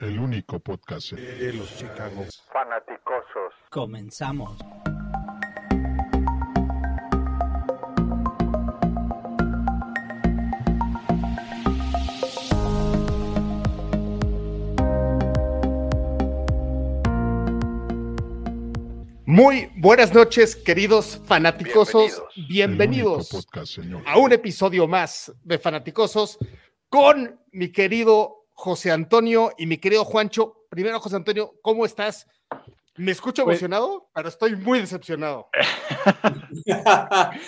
El único podcast de los Chicago Fanaticosos. Comenzamos. Muy buenas noches, queridos fanaticosos. Bienvenidos, podcast, a un episodio más de Fanaticosos con mi querido José Antonio y mi querido Juancho. Primero, José Antonio, ¿cómo estás? Me escucho Pues- emocionado, pero estoy muy decepcionado.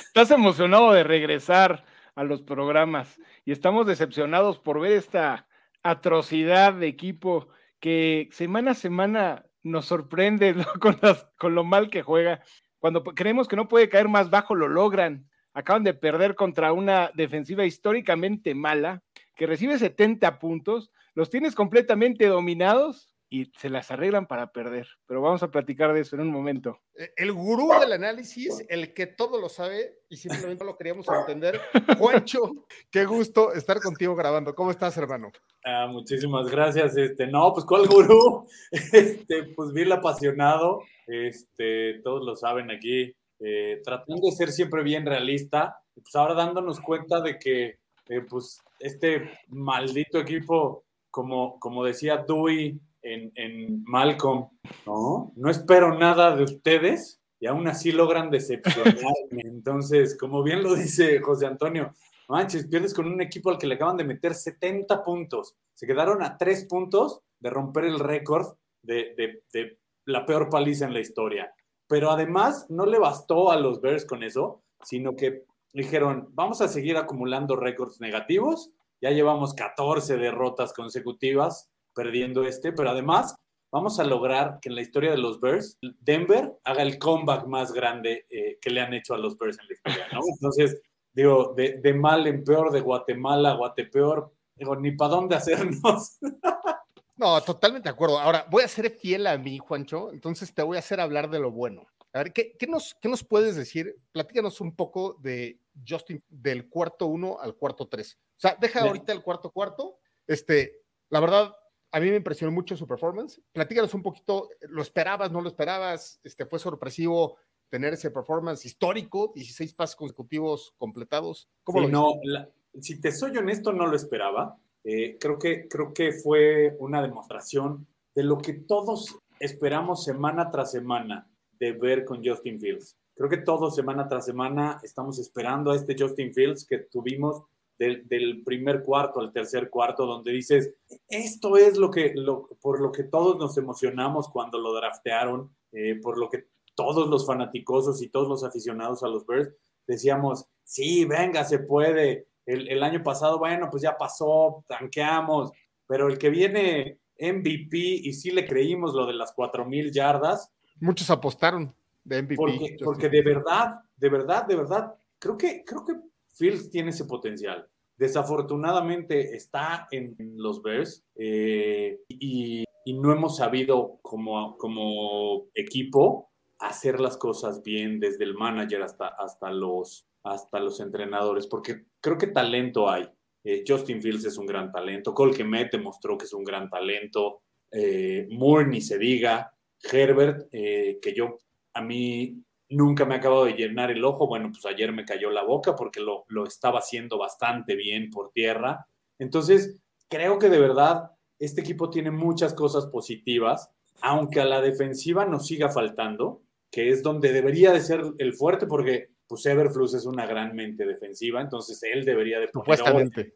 Estás emocionado de regresar a los programas y estamos decepcionados por ver esta atrocidad de equipo que semana a semana nos sorprende ¿no? con, las- con lo mal que juega. Cuando creemos que no puede caer más bajo, lo logran. Acaban de perder contra una defensiva históricamente mala que recibe 70 puntos, los tienes completamente dominados y se las arreglan para perder. Pero vamos a platicar de eso en un momento. Eh, El gurú del análisis, el que todo lo sabe y simplemente no lo queríamos entender. Juancho, qué gusto estar contigo grabando. ¿Cómo estás, hermano? Ah, muchísimas gracias. Este, no, pues cuál gurú. Este, pues bien apasionado. Este, todos lo saben aquí. eh, tratando de ser siempre bien realista. Pues ahora dándonos cuenta de que, eh, pues, este maldito equipo, como, como decía Dewey en, en Malcolm, ¿no? No espero nada de ustedes y aún así logran decepcionarme. Entonces, como bien lo dice José Antonio, manches, pierdes con un equipo al que le acaban de meter 70 puntos. Se quedaron a tres puntos de romper el récord de, de- de la peor paliza en la historia. Pero además no le bastó a los Bears con eso, sino que dijeron, vamos a seguir acumulando récords negativos. Ya llevamos 14 derrotas consecutivas perdiendo este, pero además vamos a lograr que en la historia de los Bears, Denver haga el comeback más grande eh, que le han hecho a los Bears en la historia, ¿no? Entonces, digo, de, de mal en peor, de Guatemala a Guatepeor, digo, ni para dónde hacernos. No, totalmente de acuerdo. Ahora, voy a ser fiel a mí, Juancho, entonces te voy a hacer hablar de lo bueno. A ver, ¿qué, qué nos, qué nos puedes decir? Platícanos un poco de Justin, del cuarto uno al cuarto tres. O sea, deja Bien. ahorita el cuarto cuarto. Este, la verdad, a mí me impresionó mucho su performance. Platícanos un poquito, ¿lo esperabas, no lo esperabas? Este, ¿Fue sorpresivo tener ese performance histórico? 16 pases consecutivos completados. ¿Cómo Sí, lo no, la- si te soy honesto, no lo esperaba. Eh, creo, que, creo que fue una demostración de lo que todos esperamos semana tras semana de ver con Justin Fields. Creo que todos semana tras semana estamos esperando a este Justin Fields que tuvimos del, primer cuarto al tercer cuarto, donde dices, esto es lo que, por lo que todos nos emocionamos cuando lo draftearon, eh, por lo que todos los fanaticosos y todos los aficionados a los Bears decíamos, sí, venga, se puede. El, el año pasado, bueno, pues ya pasó, tanqueamos, pero el que viene MVP y sí le creímos lo de las 4.000 yardas, Muchos apostaron de MVP. porque, porque de verdad, de verdad, de verdad, creo que, creo que Fields tiene ese potencial. Desafortunadamente está en los Bears eh, y, y no hemos sabido como, como equipo hacer las cosas bien desde el manager hasta, hasta, los, hasta los entrenadores, porque creo que talento hay. Eh, Justin Fields es un gran talento, Cole Kemet demostró que es un gran talento, eh, Moore ni se diga, Herbert, eh, que yo a mí nunca me ha acabado de llenar el ojo. Bueno, pues ayer me cayó la boca porque lo, lo estaba haciendo bastante bien por tierra. Entonces, creo que de verdad este equipo tiene muchas cosas positivas, aunque a la defensiva nos siga faltando, que es donde debería de ser el fuerte porque pues Everflux es una gran mente defensiva, entonces él debería de poner orden.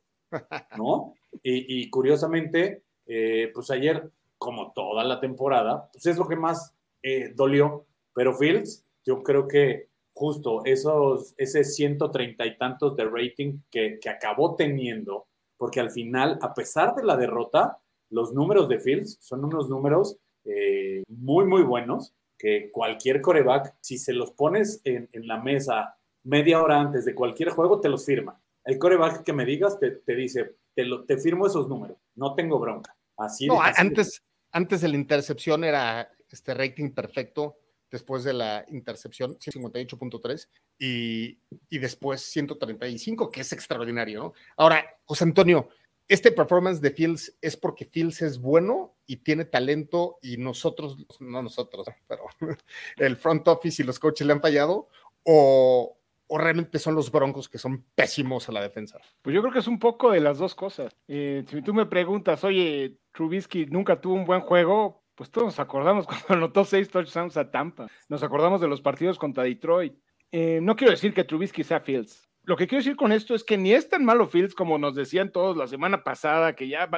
¿no? Y, y curiosamente, eh, pues ayer, como toda la temporada, pues es lo que más eh, dolió. Pero Fields, yo creo que justo esos, ese 130 y tantos de rating que, que acabó teniendo, porque al final, a pesar de la derrota, los números de Fields son unos números eh, muy, muy buenos, que cualquier coreback, si se los pones en, en la mesa media hora antes de cualquier juego, te los firma. El coreback que me digas te, te dice, te, lo, te, firmo esos números, no tengo bronca. Así no, así antes, antes de la intercepción era este rating perfecto, después de la intercepción 158.3 y, y después 135, que es extraordinario, ¿no? Ahora, José Antonio, este performance de Fields es porque Fields es bueno y tiene talento y nosotros, no nosotros, pero el front office y los coaches le han fallado, o, o realmente son los Broncos que son pésimos a la defensa? Pues yo creo que es un poco de las dos cosas. Eh, si tú me preguntas, oye, Trubisky nunca tuvo un buen juego, pues todos nos acordamos cuando anotó seis touchdowns a Tampa. Nos acordamos de los partidos contra Detroit. Eh, no quiero decir que Trubisky sea Fields. Lo que quiero decir con esto es que ni es tan malo Fields como nos decían todos la semana pasada, que ya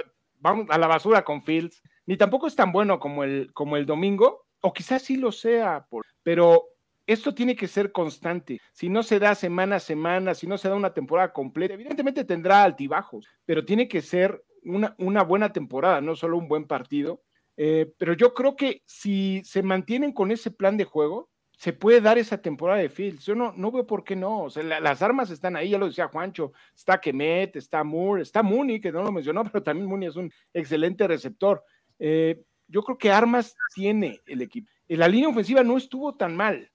vamos a la basura con Fields, ni tampoco es tan bueno como el, como el domingo, o quizás sí lo sea, pero esto tiene que ser constante. Si no se da semana a semana, si no se da una temporada completa, evidentemente tendrá altibajos, pero tiene que ser una, buena temporada, no solo un buen partido. Eh, pero yo creo que si se mantienen con ese plan de juego, se puede dar esa temporada de Fields. Yo no, no veo por qué no. O sea, las armas están ahí, ya lo decía Juancho. Está Kemet, está Moore, está Mooney, que no lo mencionó, pero también Mooney es un excelente receptor. Eh, yo creo que armas tiene el equipo. La línea ofensiva no estuvo tan mal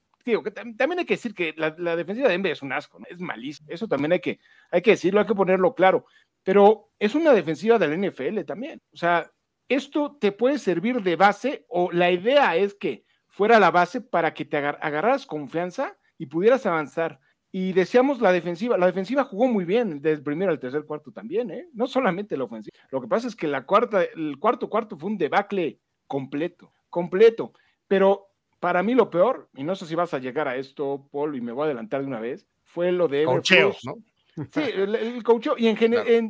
también hay que decir que la, defensiva de Denver es un asco, es malísimo. Eso también hay que, hay que decirlo, hay que ponerlo claro. Pero es una defensiva del NFL también. O sea, esto te puede servir de base o la idea es que fuera la base para que te agarraras confianza y pudieras avanzar. Y deseamos la defensiva. La defensiva jugó muy bien desde el primero al tercer cuarto también, ¿eh? No solamente la ofensiva. Lo que pasa es que la cuarta, el cuarto cuarto fue un debacle completo, completo. Pero para mí lo peor, y no sé si vas a llegar a esto, Paul, y me voy a adelantar de una vez, fue lo de Cocheo, ¿no? Sí, el, el y en,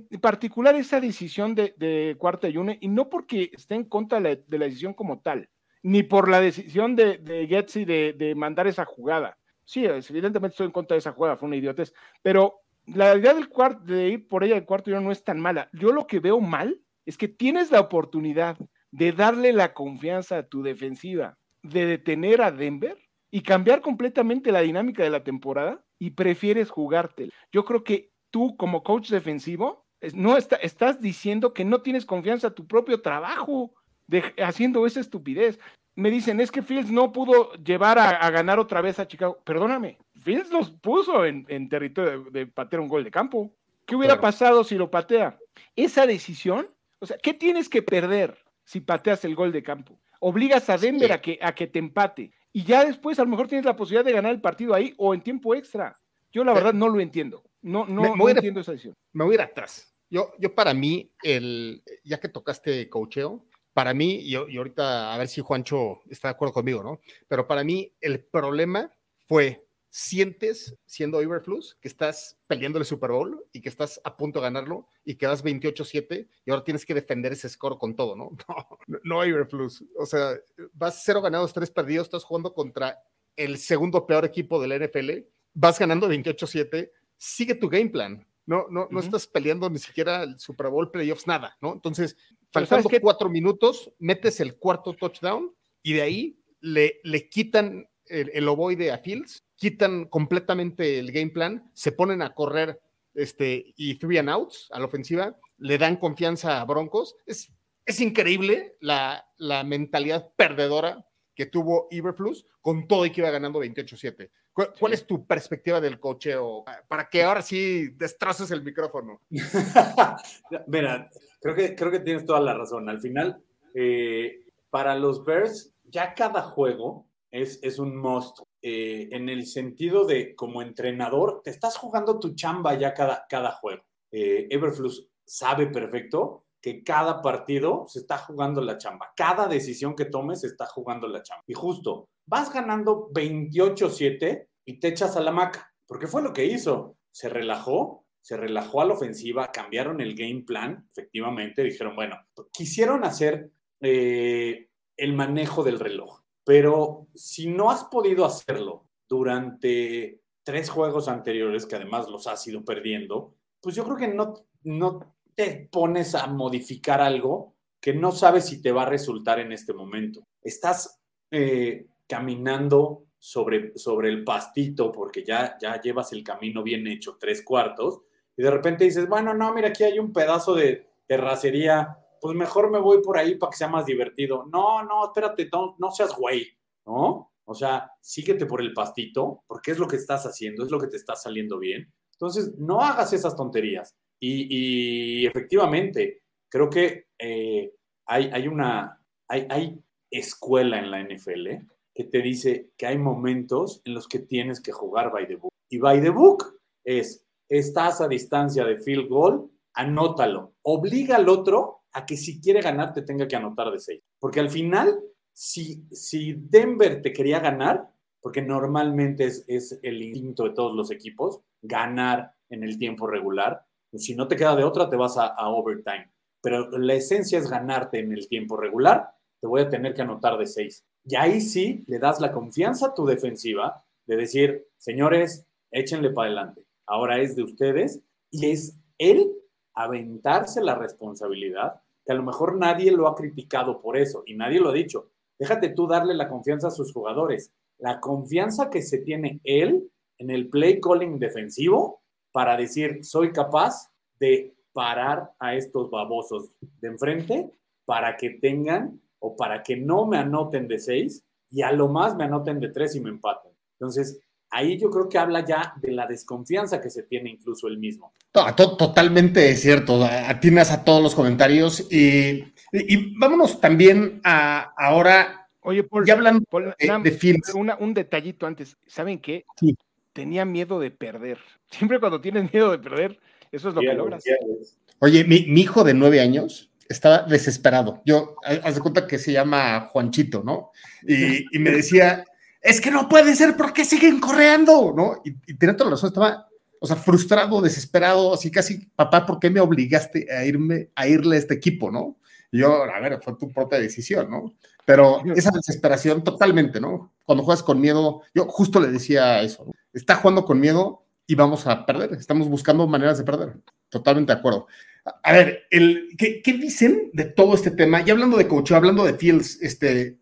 en, particular esa decisión de, cuarta y una, y no porque esté en contra de la, decisión como tal, ni por la decisión de, de Getsi de, mandar esa jugada. Sí, evidentemente estoy en contra de esa jugada, fue una idiotez, pero la idea del cuarto, de ir por ella del cuarto y no es tan mala. Yo lo que veo mal es que tienes la oportunidad de darle la confianza a tu defensiva de detener a Denver y cambiar completamente la dinámica de la temporada y prefieres jugártela. Yo creo que tú como coach defensivo no estás diciendo que no tienes confianza en tu propio trabajo de, haciendo esa estupidez. Me dicen, es que Fields no pudo llevar a, ganar otra vez a Chicago. Perdóname, Fields los puso en, territorio de, patear un gol de campo. ¿Qué hubiera pasado si lo patea? Esa decisión, o sea, ¿qué tienes que perder si pateas el gol de campo? Obligas a Denver a, que, a que te empate. Y ya después a lo mejor tienes la posibilidad de ganar el partido ahí o en tiempo extra. Yo la verdad no lo entiendo. No, no, no entiendo esa decisión. Me voy a ir atrás. Yo, yo para mí, el, ya que tocaste cocheo, para mí, y, y ahorita a ver si Juancho está de acuerdo conmigo, ¿no? Pero para mí el problema fue sientes siendo Iberflus que estás peleando el Super Bowl y que estás a punto de ganarlo y que das 28-7 y ahora tienes que defender ese score con todo, ¿no? No, no Iberflus. O sea, vas cero ganados, tres perdidos, estás jugando contra el segundo peor equipo de la NFL, vas ganando 28-7, sigue tu game plan. No, no, no estás peleando ni siquiera el Super Bowl playoffs, nada, ¿no? Entonces, faltando cuatro minutos, metes el cuarto touchdown y de ahí le, le quitan el, el ovoide a Fields quitan completamente el game plan, se ponen a correr este, y three and outs a la ofensiva, le dan confianza a Broncos. Es, es increíble la, la mentalidad perdedora que tuvo Iberflus con todo y que iba ganando 28-7. ¿Cuál, es tu perspectiva del cocheo? Para que ahora sí destroces el micrófono. Mira, creo que, creo que tienes toda la razón. Al final, eh, para los Bears, ya cada juego es, es un monstruo. Eh, en el sentido de como entrenador, te estás jugando tu chamba ya cada, cada juego. Eh, Everflux sabe perfecto que cada partido se está jugando la chamba. Cada decisión que tomes se está jugando la chamba. Y justo, vas ganando 28-7 y te echas a la maca, porque fue lo que hizo. Se relajó, se relajó a la ofensiva, cambiaron el game plan, efectivamente, dijeron, bueno, quisieron hacer eh, el manejo del reloj. Pero si no has podido hacerlo durante tres juegos anteriores, que además los has ido perdiendo, pues yo creo que no, no te pones a modificar algo que no sabes si te va a resultar en este momento. Estás eh, caminando sobre, sobre el pastito porque ya, ya llevas el camino bien hecho, tres cuartos, y de repente dices, bueno, no, mira, aquí hay un pedazo de terracería pues mejor me voy por ahí para que sea más divertido. No, no, espérate, no, seas güey, ¿no? O sea, síguete por el pastito, porque es lo que estás haciendo, es lo que te está saliendo bien. Entonces, no hagas esas tonterías. Y, efectivamente, creo que eh, hay, hay, una, hay, hay, escuela en la NFL que te dice que hay momentos en los que tienes que jugar by the book. Y by the book es, estás a distancia de field goal, anótalo. Obliga al otro a que si quiere ganar te tenga que anotar de seis. Porque al final, si, si Denver te quería ganar, porque normalmente es, es el instinto de todos los equipos, ganar en el tiempo regular, si no te queda de otra, te vas a, overtime. Pero la esencia es ganarte en el tiempo regular, te voy a tener que anotar de seis. Y ahí sí le das la confianza a tu defensiva de decir, señores, échenle para adelante. Ahora es de ustedes y es él aventarse la responsabilidad, que a lo mejor nadie lo ha criticado por eso y nadie lo ha dicho. Déjate tú darle la confianza a sus jugadores. La confianza que se tiene él en el play calling defensivo para decir, soy capaz de parar a estos babosos de enfrente para que tengan o para que no me anoten de seis y a lo más me anoten de tres y me empaten. Entonces, ahí yo creo que habla ya de la desconfianza que se tiene incluso él mismo. totalmente cierto, atinas a todos los comentarios y, vámonos también a ahora. Oye, Paul, ya hablando de, un detallito antes, ¿saben qué? Sí tenía miedo de perder. Siempre cuando tienes miedo de perder, eso es lo que logras. Oye, mi, hijo de nueve años estaba desesperado. Yo, haz de cuenta que se llama Juanchito, ¿no? Y, me decía, es que no puede ser, ¿por qué siguen corriendo? ¿No? Y, y tenía toda la razón, estaba, o sea, frustrado, desesperado, así casi, papá, ¿por qué me obligaste a irme, a irle a este equipo, no? Y yo, a ver, fue tu propia decisión, ¿no? Pero esa desesperación totalmente, ¿no? Cuando juegas con miedo, yo justo le decía eso, ¿no? está jugando con miedo y vamos a perder, estamos buscando maneras de perder. Totalmente de acuerdo. A ver, el, ¿qué, dicen de todo este tema? Y hablando de coach, hablando de Fields, este,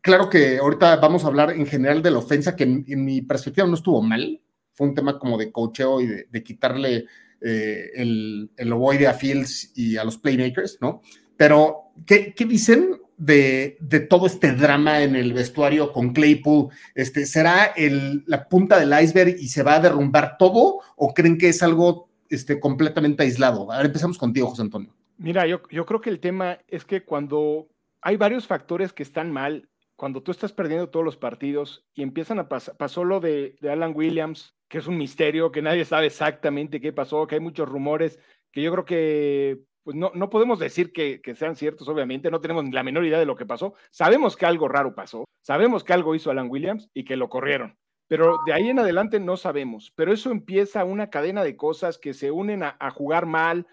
claro que ahorita vamos a hablar en general de la ofensa, que en, mi perspectiva no estuvo mal. Fue un tema como de coacheo y de, quitarle eh, el, el ovoide a Fields y a los playmakers, ¿no? Pero, ¿qué, qué dicen de, todo este drama en el vestuario con Claypool? Este, ¿Será el, la punta del iceberg y se va a derrumbar todo? ¿O creen que es algo este, completamente aislado? A empezamos contigo, José Antonio. Mira, yo, yo creo que el tema es que cuando hay varios factores que están mal, cuando tú estás perdiendo todos los partidos y empiezan a pasar, pasó lo de, Alan Williams, que es un misterio, que nadie sabe exactamente qué pasó, que hay muchos rumores, que yo creo que pues no, no podemos decir que, sean ciertos, obviamente, no tenemos la menor idea de lo que pasó. Sabemos que algo raro pasó, sabemos que algo hizo Alan Williams y que lo corrieron, pero de ahí en adelante no sabemos. Pero eso empieza una cadena de cosas que se unen a, jugar mal,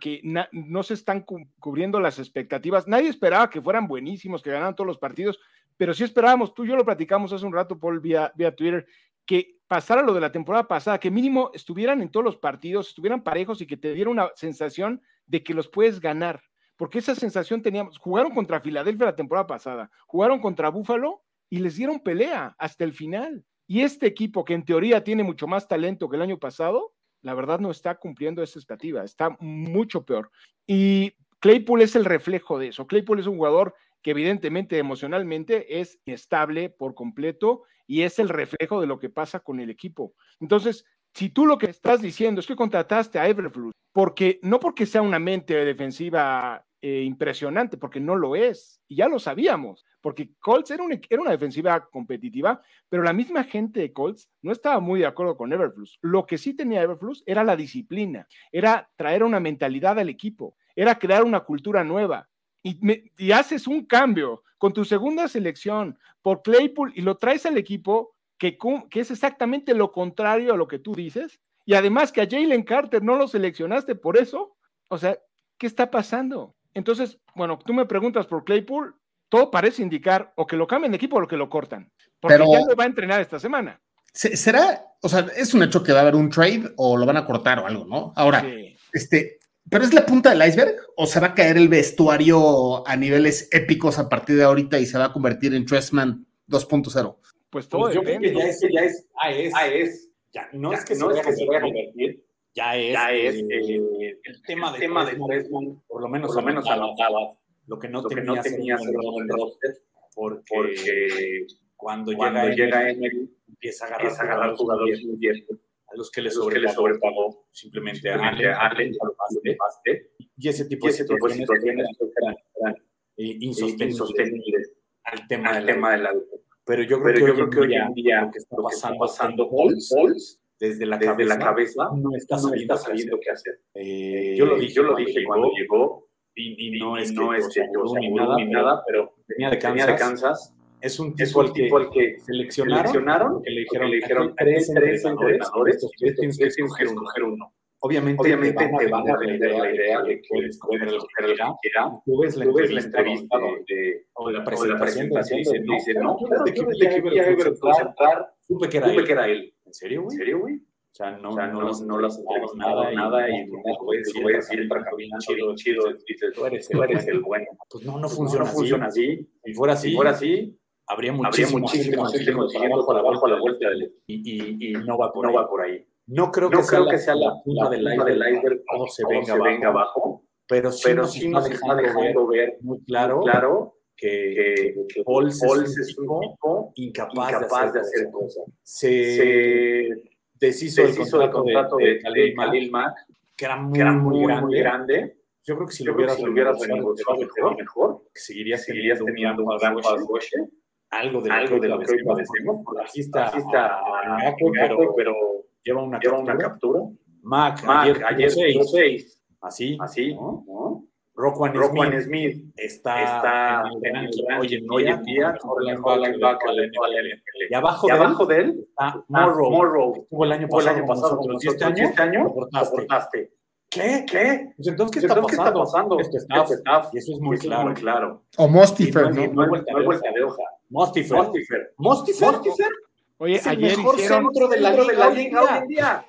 que no se están cubriendo las expectativas. Nadie esperaba que fueran buenísimos, que ganaran todos los partidos, pero sí esperábamos, tú y yo lo platicamos hace un rato, Paul, vía, vía Twitter, que pasara lo de la temporada pasada, que mínimo estuvieran en todos los partidos, estuvieran parejos y que te diera una sensación de que los puedes ganar, porque esa sensación teníamos, jugaron contra Filadelfia la temporada pasada, jugaron contra Búfalo y les dieron pelea hasta el final. Y este equipo, que en teoría tiene mucho más talento que el año pasado, la verdad no está cumpliendo esa expectativa, está mucho peor. Y Claypool es el reflejo de eso. Claypool es un jugador que evidentemente emocionalmente es estable por completo y es el reflejo de lo que pasa con el equipo. Entonces, si tú lo que estás diciendo es que contrataste a Everflux, porque no porque sea una mente defensiva eh, impresionante, porque no lo es, y ya lo sabíamos, porque Colts era, una defensiva competitiva, pero la misma gente de Colts no estaba muy de acuerdo con Everflux. Lo que sí tenía Everflux era la disciplina, era traer una mentalidad al equipo, era crear una cultura nueva. Y, y haces un cambio con tu segunda selección por Claypool y lo traes al equipo que, es exactamente lo contrario a lo que tú dices, y además que a Jalen Carter no lo seleccionaste por eso, o sea, ¿qué está pasando? Entonces, bueno, tú me preguntas por Claypool, todo parece indicar o que lo cambian de equipo o que lo cortan, porque ya no va a entrenar esta semana. ¿Será, o sea, es un hecho que va a haber un trade o lo van a cortar o algo, ¿no? Ahora, este, ¿pero es la punta del iceberg o se va a caer el vestuario a niveles épicos a partir de ahorita y se va a convertir en Tressman 2.0? Pues todo pues yo Creo que ya es, ya es, ah, es, ah, es. Ya, no es que no se, es que vaya a convertir, ya es, ya es el, el, tema de, tema de por lo menos, por lo menos anotabas lo que no lo tenías, que no tenías en el roster, porque, porque cuando, cuando llega, llega Emery, empieza a agarrar, empieza a agarrar jugadores muy a los que le sobrepagó, simplemente, a Allen, y ese tipo de situaciones, eran, insostenibles al tema, del tema de la pero yo creo, que, hoy en día lo que está pasando, Pauls, desde la, desde cabeza, la cabeza no está sabiendo, qué hacer. Eh, yo lo dije, yo lo dije cuando llegó, y, no es no que, es que yo ni nada, ni nada, pero venía de Kansas. de Kansas es un tipo, al, que, al que seleccionaron, seleccionaron que le dijeron, le dijeron tres, tres entrenadores, tienes que escoger uno. Obviamente, Obviamente te van a vender la idea de que puedes escoger el que Tú ves la entrevista donde, o la presentación y dice, no, de que entrar, supe que era él. ¿En serio, güey? ¿En serio, güey? O sea, no, o sea, no, no, no las nada, nada y no puedes decir para chido, chido, dices, tú eres, tú eres el bueno. Pues no, no funciona, no funciona así. Si fuera así, si fuera así habría muchísimo, muchísimo gente consiguiendo para abajo a la vuelta del, y, y, y no va por no ahí. Va por ahí. No creo que, no sea, creo que sea la punta del iceberg cuando se venga, venga abajo, pero sí pero nos, sí nos está dejando ver, muy claro, claro que, que, Paul es, un tipo incapaz, incapaz de hacer, cosas. Se, se deshizo, deshizo el contrato de, de, de Khalil Mack, que era muy, grande. muy grande. Yo creo que si lo hubiera negociado mejor, mejor, seguiría, seguirías teniendo un gran pass algo de, algo de lo que hoy padecemos. Aquí está, pero lleva una lleva captura. Una captura. Mac, Mac ayer, ayer 6. Así, así. ¿no? ¿no? Rockwan Smith, Smith, está, está en el hoy en día, día y abajo, y de, abajo él, de él está Morrow. Morrow. Estuvo el año pasado, el año pasado con nosotros. Este año, este año aportaste. ¿Qué? ¿Qué? Pues entonces, ¿qué, está, ¿qué está pasando? Esto es staff, staff. Y eso es muy, eso claro. Es muy claro. O Mostifer, ¿no? No, no, hay vuelta de hoja. Mostifer. Mostifer. Mostifer. Oye, es ayer el mejor hicieron, centro de la, de la liga hoy en día.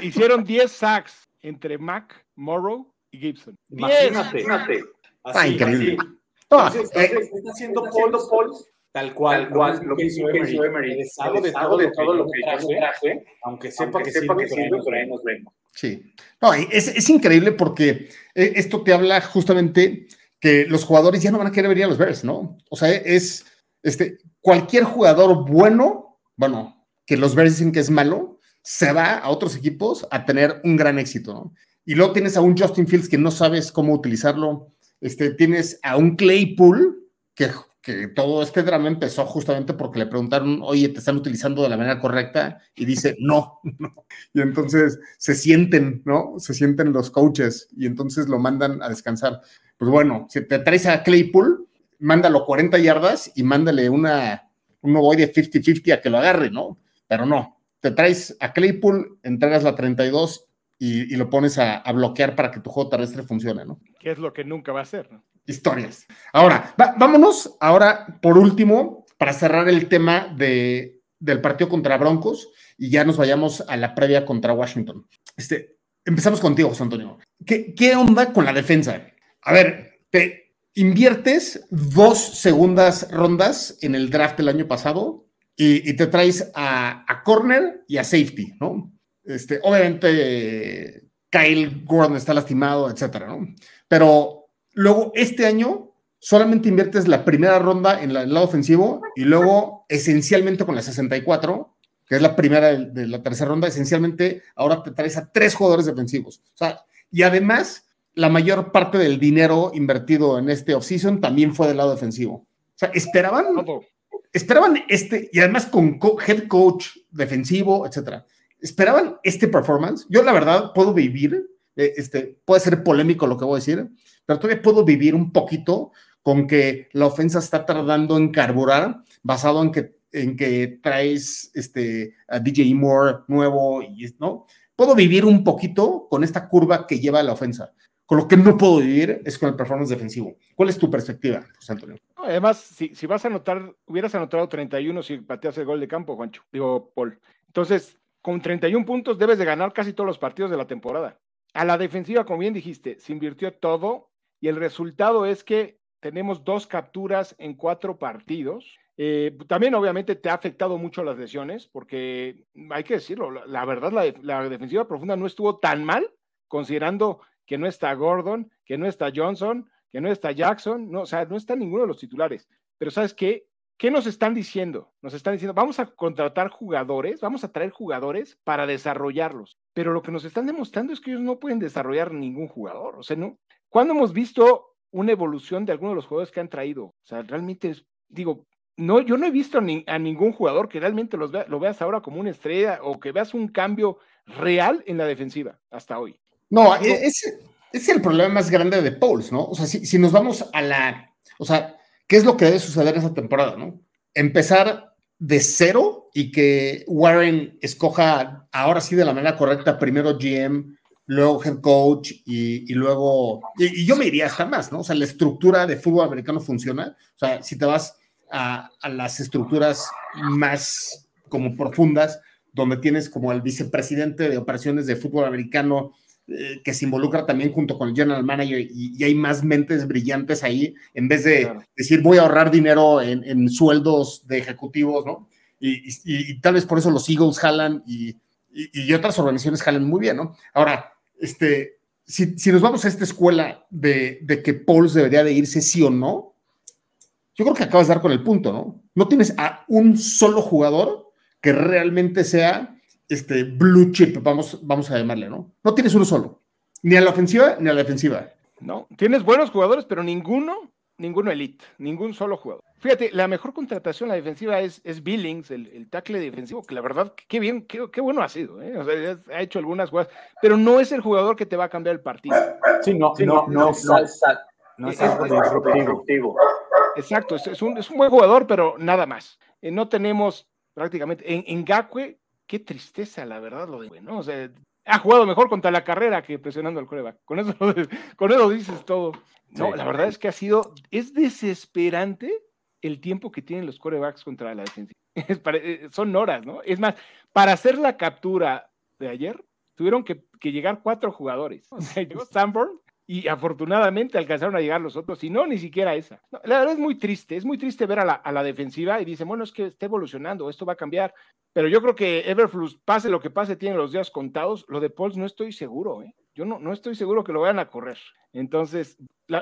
hicieron 10 sacks entre Mac, Morrow y Gibson. Imagínate. Imagínate. Así, ah, increíble. Así. Entonces, entonces, está haciendo Paul, Paul Tal cual, tal cual, lo que hizo Emery. Emery. Deshago de todo, de todo lo que yo traje, aunque sepa que sepa que sirve, pero ahí nos vemos. Sí. No, es, es increíble porque eh, esto te habla justamente que los jugadores ya no van a querer venir a los Bears, ¿no? O sea, es este, cualquier jugador bueno, bueno, que los Bears dicen que es malo, se va a otros equipos a tener un gran éxito, ¿no? Y luego tienes a un Justin Fields que no sabes cómo utilizarlo, este, tienes a un Claypool que que todo este drama empezó justamente porque le preguntaron, oye, ¿te están utilizando de la manera correcta? Y dice, no, Y entonces se sienten, ¿no? Se sienten los coaches y entonces lo mandan a descansar. Pues bueno, si te traes a Claypool, mándalo 40 yardas y mándale una, un voy de 50-50 a que lo agarre, ¿no? Pero no, te traes a Claypool, entregas la 32 y, y lo pones a, a, bloquear para que tu juego terrestre funcione, ¿no? Que es lo que nunca va a hacer, ¿no? historias. Ahora, vámonos ahora, por último, para cerrar el tema de, del partido contra Broncos y ya nos vayamos a la previa contra Washington. Este, empezamos contigo, José Antonio. ¿Qué, ¿Qué onda con la defensa? A ver, te inviertes dos segundas rondas en el draft del año pasado y, te traes a, a, corner y a safety, ¿no? Este, obviamente, Kyle Gordon está lastimado, etcétera, ¿no? Pero Luego, este año solamente inviertes la primera ronda en el lado ofensivo y luego esencialmente con la 64, que es la primera de, la tercera ronda, esencialmente ahora te traes a tres jugadores defensivos. O sea, y además, la mayor parte del dinero invertido en este offseason también fue del lado defensivo. O sea, esperaban, esperaban este, y además con head coach defensivo, etcétera. Esperaban este performance. Yo, la verdad, puedo vivir, eh, este, puede ser polémico lo que voy a decir, pero todavía puedo vivir un poquito con que la ofensa está tardando en carburar, basado en que, en que traes este, a DJ Moore nuevo, y, ¿no? Puedo vivir un poquito con esta curva que lleva la ofensa. Con lo que no puedo vivir es con el performance defensivo. ¿Cuál es tu perspectiva, José Antonio? Además, si, si vas a anotar, hubieras anotado 31 si pateas el gol de campo, Juancho. Digo, Paul. Entonces, con 31 puntos debes de ganar casi todos los partidos de la temporada. A la defensiva, como bien dijiste, se invirtió todo y el resultado es que tenemos dos capturas en cuatro partidos. Eh, también obviamente te ha afectado mucho las lesiones, porque hay que decirlo, la, verdad la, defensiva profunda no estuvo tan mal, considerando que no está Gordon, que no está Johnson, que no está Jackson, no, o sea, no está ninguno de los titulares. Pero sabes qué, ¿qué nos están diciendo? Nos están diciendo, vamos a contratar jugadores, vamos a traer jugadores para desarrollarlos. Pero lo que nos están demostrando es que ellos no pueden desarrollar ningún jugador. O sea, ¿no? ¿Cuándo hemos visto una evolución de alguno de los jugadores que han traído? O sea, realmente, digo, no, yo no he visto a ningún jugador que realmente los lo veas ahora como una estrella o que veas un cambio real en la defensiva hasta hoy. No, ese es el problema más grande de Pauls, ¿no? O sea, si, si nos vamos a la, o sea, ¿qué es lo que debe suceder esa temporada, no? Empezar de cero y que Warren escoja ahora sí de la manera correcta, primero GM, luego head coach y, luego, y, yo me iría hasta más, ¿no? O sea, la estructura de fútbol americano funciona. O sea, si te vas a, a las estructuras más como profundas, donde tienes como el vicepresidente de operaciones de fútbol americano, eh, que se involucra también junto con el general manager y, hay más mentes brillantes ahí, en vez de decir voy a ahorrar dinero en, sueldos de ejecutivos, ¿no? Y, tal vez por eso los Eagles jalan y, otras organizaciones jalan muy bien, ¿no? Ahora, este, si, nos vamos a esta escuela de, de que Pauls debería de irse sí o no, yo creo que acabas de dar con el punto, ¿no? No tienes a un solo jugador que realmente sea este blue chip, vamos, vamos a llamarle, ¿no? No tienes uno solo, ni a la ofensiva ni a la defensiva. No, tienes buenos jugadores, pero ninguno, ninguno elite, ningún solo jugador. Fíjate, la mejor contratación la defensiva es, es Billings, el, el, tackle defensivo, que la verdad, qué bien, qué, qué bueno ha sido, ¿eh? o sea, ha hecho algunas jugadas, pero no es el jugador que te va a cambiar el partido. Sí, no, sí, no, no, no, no, es, disruptivo. Exacto, es, un, es, un, buen jugador, pero nada más. Eh, no tenemos prácticamente, en, en Gakwe qué tristeza, la verdad, lo de, ¿no? O sea, ha jugado mejor contra la carrera que presionando al coreback. Con eso, con eso dices todo. No, la verdad es que ha sido, es desesperante el tiempo que tienen los corebacks contra la defensa. Eh, son horas, ¿no? Es más, para hacer la captura de ayer, tuvieron que, llegar cuatro jugadores. O sea, llegó Sanborn y afortunadamente alcanzaron a llegar los otros, y no, ni siquiera esa. la verdad es muy triste, es muy triste ver a la, a la defensiva y dicen, bueno, es que está evolucionando, esto va a cambiar, pero yo creo que Everflux, pase lo que pase, tiene los días contados. Lo de Pauls no estoy seguro, ¿eh? Yo no, no estoy seguro que lo vayan a correr. Entonces,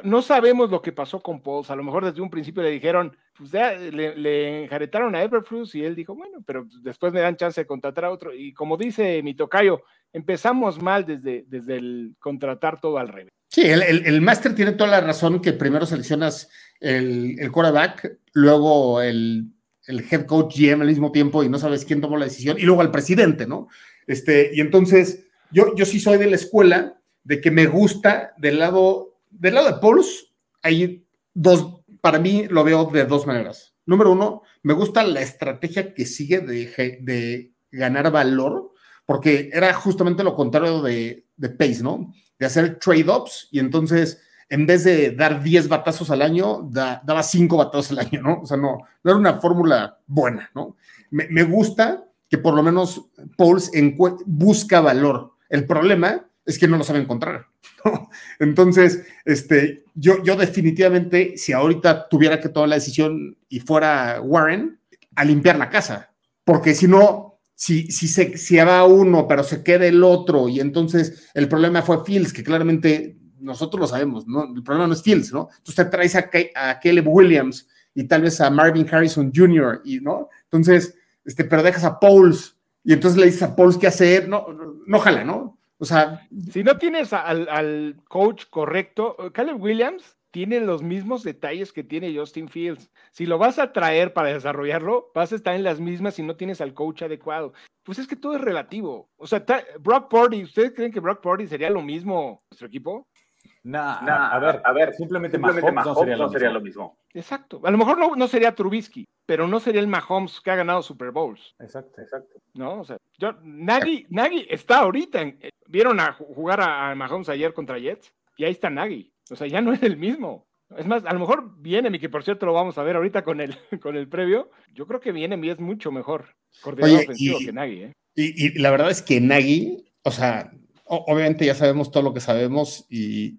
no sabemos lo que pasó con Pauls. A lo mejor desde un principio le dijeron, pues ya le, le enjaretaron a Everflux y él dijo, bueno, pero después me dan chance de contratar a otro. Y como dice mi tocayo, empezamos mal desde, desde el contratar todo al revés. Sí, el, el, el máster tiene toda la razón que primero seleccionas el, el quarterback, luego el el head coach GM al mismo tiempo y no sabes quién tomó la decisión, y luego al presidente, ¿no? Este, y entonces, yo, yo sí soy de la escuela de que me gusta del lado, del lado de Pauls, hay dos, para mí lo veo de dos maneras. Número uno, me gusta la estrategia que sigue de, de ganar valor, porque era justamente lo contrario de, de Pace, ¿no? De hacer trade-ups y entonces en vez de dar 10 batazos al año, daba 5 batazos al año, ¿no? O sea, no, no era una fórmula buena, ¿no? Me, gusta que por lo menos Pauls busca valor. El problema es que no lo sabe encontrar. ¿no? Entonces, este, yo, yo definitivamente, si ahorita tuviera que tomar la decisión y fuera Warren, a limpiar la casa, porque si no, si, si, se, si va uno, pero se queda el otro, y entonces el problema fue Fields, que claramente nosotros lo sabemos, ¿no? El problema no es Fields, ¿no? Entonces te traes a, Caleb Williams y tal vez a Marvin Harrison Jr., y, ¿no? Entonces, este, pero dejas a Pauls y entonces le dices a Pauls qué hacer, no, no jala, ¿no? O sea... Si no tienes al, al coach correcto, Caleb Williams tiene los mismos detalles que tiene Justin Fields. Si lo vas a traer para desarrollarlo, vas a estar en las mismas si no tienes al coach adecuado. Pues es que todo es relativo. O sea, Brock Purdy, ¿ustedes creen que Brock Purdy sería lo mismo nuestro equipo? Nah, a ver, a ver, simplemente, simplemente Mahomes, no, sería, lo, mismo. Exacto. A lo mejor no, no, sería Trubisky, pero no sería el Mahomes que ha ganado Super Bowls. Exacto, exacto. No, o sea, yo, Nagy, Nagy está ahorita. En, ¿Vieron a jugar a, Mahomes ayer contra Jets? Y ahí está Nagy. O sea, ya no es el mismo. Es más, a lo mejor viene, y que por cierto lo vamos a ver ahorita con el, con el previo. Yo creo que viene y es mucho mejor coordinador ofensivo que Nagy. ¿eh? Y, y, la verdad es que Nagy, o sea, obviamente ya sabemos todo lo que sabemos y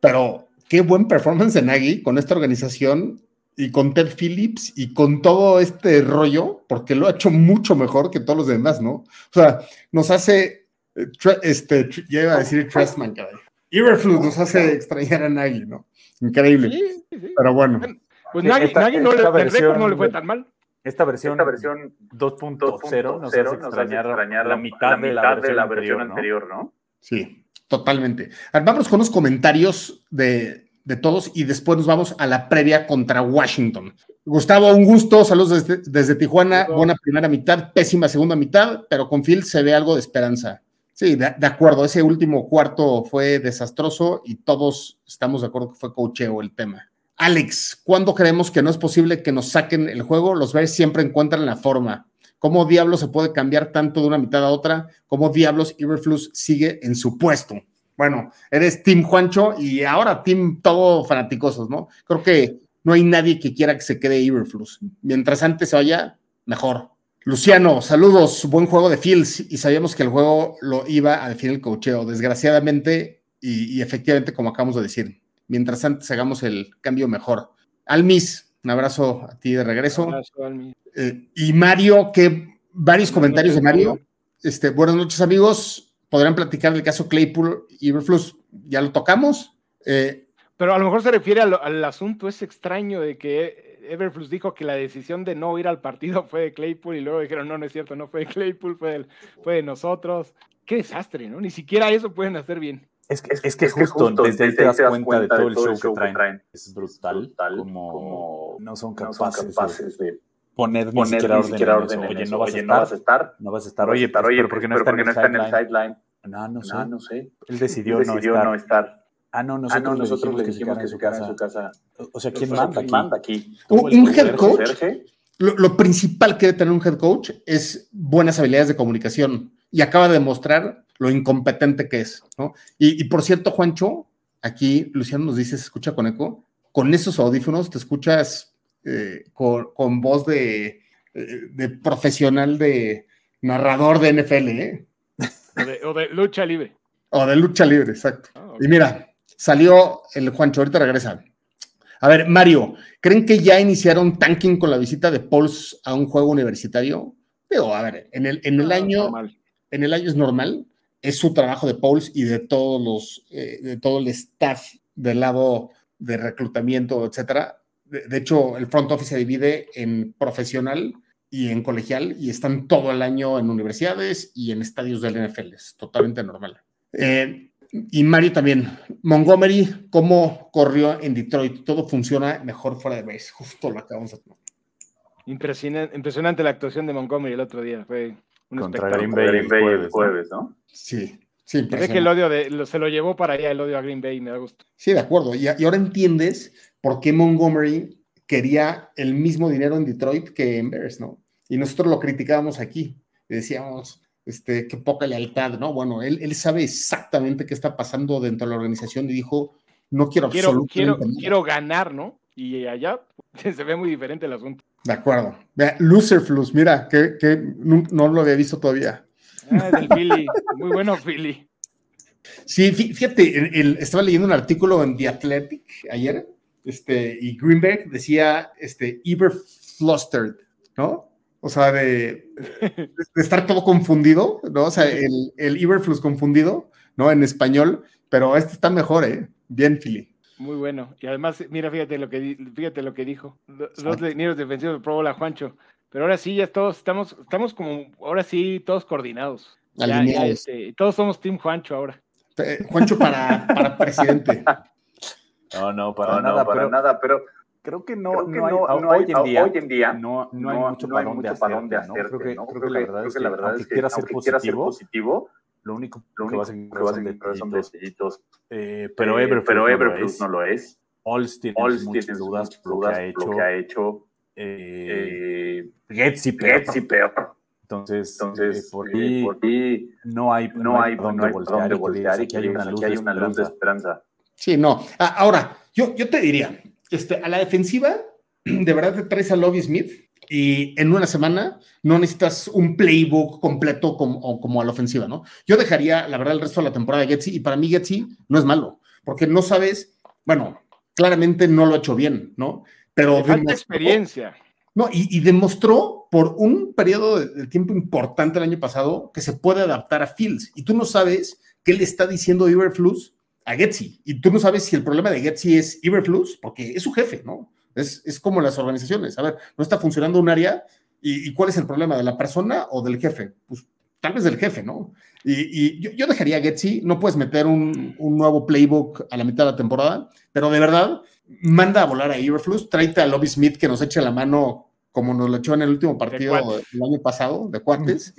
pero qué buen performance de Nagy con esta organización y con Ted Phillips y con todo este rollo, porque lo ha hecho mucho mejor que todos los demás, ¿no? O sea, nos hace, eh, este, ya iba a decir Trustman, caray. Iberflux nos hace extrañar a Nagy, ¿no? Increíble. Pero bueno. Pues Sí, Nagy, esta- Nagy no, le- esta el récord versión- no le fue tan mal. Esta versión, Esta versión 2.0 nos hace 2.0 nos hace extrañar, extrañar la mitad, de, la versión, anterior, ¿no? ¿no? Sí, totalmente. Vámonos con unos comentarios de, de todos y después nos vamos a la previa contra Washington. Gustavo, un gusto, saludos desde, desde Tijuana, buena primera mitad, pésima segunda mitad, pero con Phil se ve algo de esperanza. Sí, de, de acuerdo, ese último cuarto fue desastroso y todos estamos de acuerdo que fue cocheo el tema. Alex, ¿cuándo creemos que no es posible que nos saquen el juego? Los Bears siempre encuentran la forma. ¿Cómo diablos se puede cambiar tanto de una mitad a otra? ¿Cómo diablos Iberflus sigue en su puesto? Bueno, eres Team Juancho y ahora Team todo fanaticosos, ¿no? Creo que no hay nadie que quiera que se quede Iberflus. Mientras antes se vaya, mejor. Luciano, saludos, buen juego de Fields y sabíamos que el juego lo iba a definir el cocheo. Desgraciadamente y, y efectivamente, como acabamos de decir, mientras antes hagamos el cambio mejor. Almis, un abrazo a ti de regreso. Abrazo, Almi. Eh, y Mario, que varios comentarios de Mario. Este, buenas noches, amigos. Podrán platicar del caso Claypool y. Ya lo tocamos. Eh, Pero a lo mejor se refiere al asunto ese extraño de que Everflux dijo que la decisión de no ir al partido fue de Claypool y luego dijeron, no, no es cierto, no fue de Claypool, fue, del- fue de nosotros. Qué desastre, ¿no? Ni siquiera eso pueden hacer bien. Es que, es que justo, desde ahí te das cuenta de todo el show que traen. Es brutal, brutal, como, como no son No son capaces, de de poner ni poner siquiera ni orden en orden eso. en Oye, eso. no vas a Oye, estar, no vas a estar. no vas a estar. A Oye, estar, pues, oye, pero ¿por qué no pero está ¿por qué en no está en el sideline? No, no sé. Ah, no sé. Él decidió, Decidió no no estar. Ah, no, Ah, nosotros, no, le nosotros dijimos le dijimos que su quedara en casa. su casa. O sea, ¿quién O sea, manda ¿quién aquí? manda aquí? un, head coach, lo, lo principal que debe tener un head coach es buenas habilidades de comunicación y acaba de demostrar lo incompetente que es, ¿no? Y, y por cierto, Juancho, aquí Luciano nos dice, se escucha con eco, con esos audífonos te escuchas eh, con, con voz de, eh, de profesional de narrador de NFL, ¿eh? O de, o de lucha libre. O de lucha libre, exacto. Ah, Y mira, salió el Juancho, ahorita regresa. A ver, Mario, ¿creen que ya iniciaron tanking con la visita de Pauls a un juego universitario? Digo, a ver, en el, en el año, normal. en el año es normal, es su trabajo de Pauls y de todos los, eh, de todo el staff del lado de reclutamiento, etcétera. De, de hecho, el front office se divide en profesional y en colegial y están todo el año en universidades y en estadios del NFL. Es totalmente normal. Eh, y Mario también. Montgomery, ¿cómo corrió en Detroit? Todo funciona mejor fuera de base. Justo lo acabamos de Impresionante, impresionante la actuación de Montgomery el otro día. Fue un Contra espectáculo. Green Bay Green Bay el el jueves, ¿no? Sí, sí, ve que el odio de, lo- se lo llevó para allá el odio a Green Bay, me da gusto. Sí, de acuerdo. Y, y ahora entiendes por qué Montgomery quería el mismo dinero en Detroit que en Bears, ¿no? Y nosotros lo criticábamos aquí. Decíamos, este, qué poca lealtad, ¿no? Bueno, él, él sabe exactamente qué está pasando dentro de la organización y dijo, no quiero Quiero, absolutamente quiero, quiero ganar, ¿no? Y allá se ve muy diferente el asunto. De acuerdo. Vea, Lucerflus, mira, que, que no, no lo había visto todavía. Ah, del Philly. Muy bueno, Philly. Sí, fí- fíjate, el- el- estaba leyendo un artículo en The Athletic ayer, este, y Greenberg decía, este, Eber flustered, ¿no? O sea, de, de estar todo confundido, ¿no? O sea, el, el Iberflux confundido, ¿no? En español, pero este está mejor, ¿eh? Bien, Philly. Muy bueno. Y además, mira, fíjate lo que, fíjate lo que dijo. Do- Dos linieros defensivos del Pro Bowl a Juancho. Pero ahora sí, ya todos estamos, estamos como, ahora sí, todos coordinados. Ya- ya, este, todos somos Team Juancho ahora. Eh, Juancho para, para presidente. No, no, para No, no, nada, para pero nada, pero creo que no, creo que no hay, no- hay- hoy, en día, hoy en día no, no hay mucho mucho para dónde hacerte, Creo que, ¿no? creo que la verdad es que que, la verdad aunque es que quiera ser ser positivo, lo único lo que único que vas a son encontrar son detallitos. detallitos. Eh, pero Eh, Everflux pero no lo es. no lo es. Olds tiene muchas dudas por lo que ha hecho. lo que ha hecho. Eh, Eh, Getz y peor. Entonces, Entonces, eh, por eh, ahí no hay, no hay, no hay dónde voltear y que de hay una luz de esperanza. Sí, no. Ah, ahora, yo, yo te diría, este, a la defensiva, de verdad te traes a Lovie Smith y en una semana no necesitas un playbook completo como, como a la ofensiva, ¿no? Yo dejaría, la verdad, el resto de la temporada de Getsi y para mí Getsi no es malo, porque no sabes, bueno, claramente no lo ha hecho bien, ¿no? Pero falta experiencia. no, y, y demostró por un periodo de, de tiempo importante el año pasado que se puede adaptar a Fields. Y tú no sabes qué le está diciendo Iberflus a Getsi. Y tú no sabes si el problema de Getsi es Iberflus, porque es su jefe, ¿no? Es, es como las organizaciones. A ver, no está funcionando un área y, cuál es el problema, de la persona o del jefe? Pues tal vez del jefe, ¿no? Y, yo, yo, dejaría a Getsy, no puedes meter un, un, nuevo playbook a la mitad de la temporada, pero de verdad, manda a volar a Everflux, tráete a Lobby Smith que nos eche la mano como nos lo echó en el último partido el año pasado, de cuates,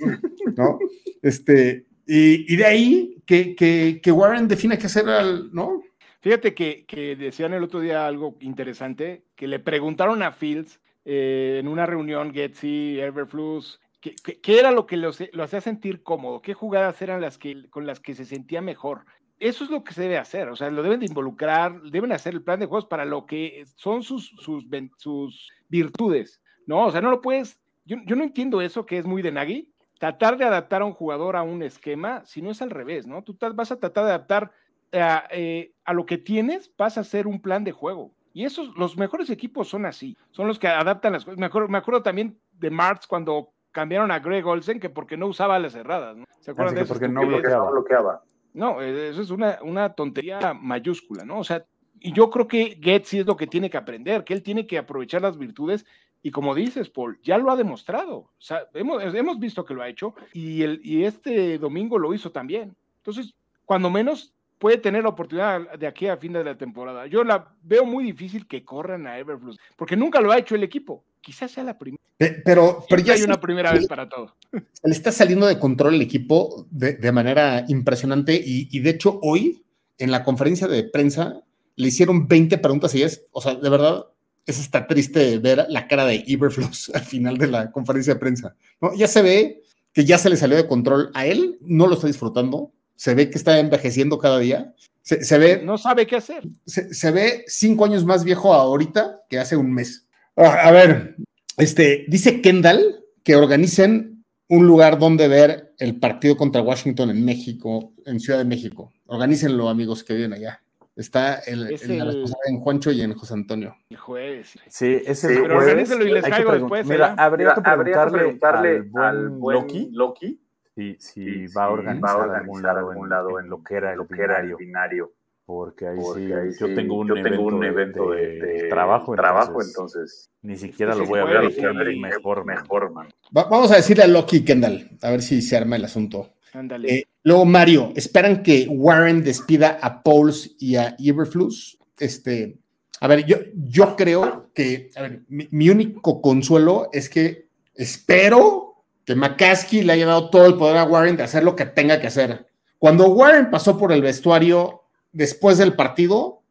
¿no? Este, y, de ahí que, que, que, Warren define qué hacer, ¿no? Fíjate que, que, decían el otro día algo interesante, que le preguntaron a Fields eh, en una reunión, Getsy, Everflux, ¿qué, era lo que lo, lo, hacía sentir cómodo? ¿Qué jugadas eran las que, con las que se sentía mejor? Eso es lo que se debe hacer, o sea, lo deben de involucrar, deben hacer el plan de juegos para lo que son sus, sus, sus virtudes no, o sea, no lo puedes. Yo, no entiendo eso que es muy de Nagy. Tratar de adaptar a un jugador a un esquema, si no es al revés, ¿no? Tú vas a tratar de adaptar a, eh, a lo que tienes, vas a hacer un plan de juego. Y esos, los mejores equipos son así, son los que adaptan las cosas. Me acuerdo, me acuerdo también de Marx cuando cambiaron a Greg Olsen, que porque no usaba las cerradas, ¿no? ¿Se acuerdan de eso? Porque no bloqueaba. No, eh, eso es una, una tontería mayúscula, ¿no? O sea, y yo creo que Getz es lo que tiene que aprender, que él tiene que aprovechar las virtudes y como dices, Paul, ya lo ha demostrado. O sea, hemos, hemos visto que lo ha hecho y, el, y este domingo lo hizo también. Entonces, cuando menos puede tener la oportunidad de aquí a fin de la temporada. Yo la veo muy difícil que corran a Everflux, porque nunca lo ha hecho el equipo. Quizás sea la primera. Pero, pero ya hay una primera vez para todo. Le está saliendo de control el equipo de, de manera impresionante y, y, de hecho hoy en la conferencia de prensa le hicieron 20 preguntas y es, o sea, de verdad, es hasta triste ver la cara de Iberflux al final de la conferencia de prensa. ¿no? Ya se ve que ya se le salió de control a él, no lo está disfrutando, se ve que está envejeciendo cada día, se, ve... No sabe qué hacer. Se, ve cinco años más viejo ahorita que hace un mes. Ah, a ver, este, dice Kendall que organicen un lugar donde ver el partido contra Washington en México, en Ciudad de México. Organícenlo, amigos que viven allá. Está el, en Juancho y en José Antonio. El jueves. Sí, ese sí, pero jueves. y les caigo después. Mira, habría, que preguntarle, al buen, Loki, si, si va a organizar, algún lado, algún lado en, lo que era el, binario, binario. Porque ahí sí, yo tengo un, yo evento, tengo un evento de, de, trabajo, trabajo entonces, ni siquiera lo voy a ver mejor, mejor, man. vamos a decirle a Loki Kendall, a ver si se arma el asunto. Eh, luego, Mario, ¿esperan que Warren despida a Pauls y a Iberflus? Este, a ver, yo, yo creo que, mi, único consuelo es que espero que McCaskey le haya dado todo el poder a Warren de hacer lo que tenga que hacer. Cuando Warren pasó por el vestuario después del partido,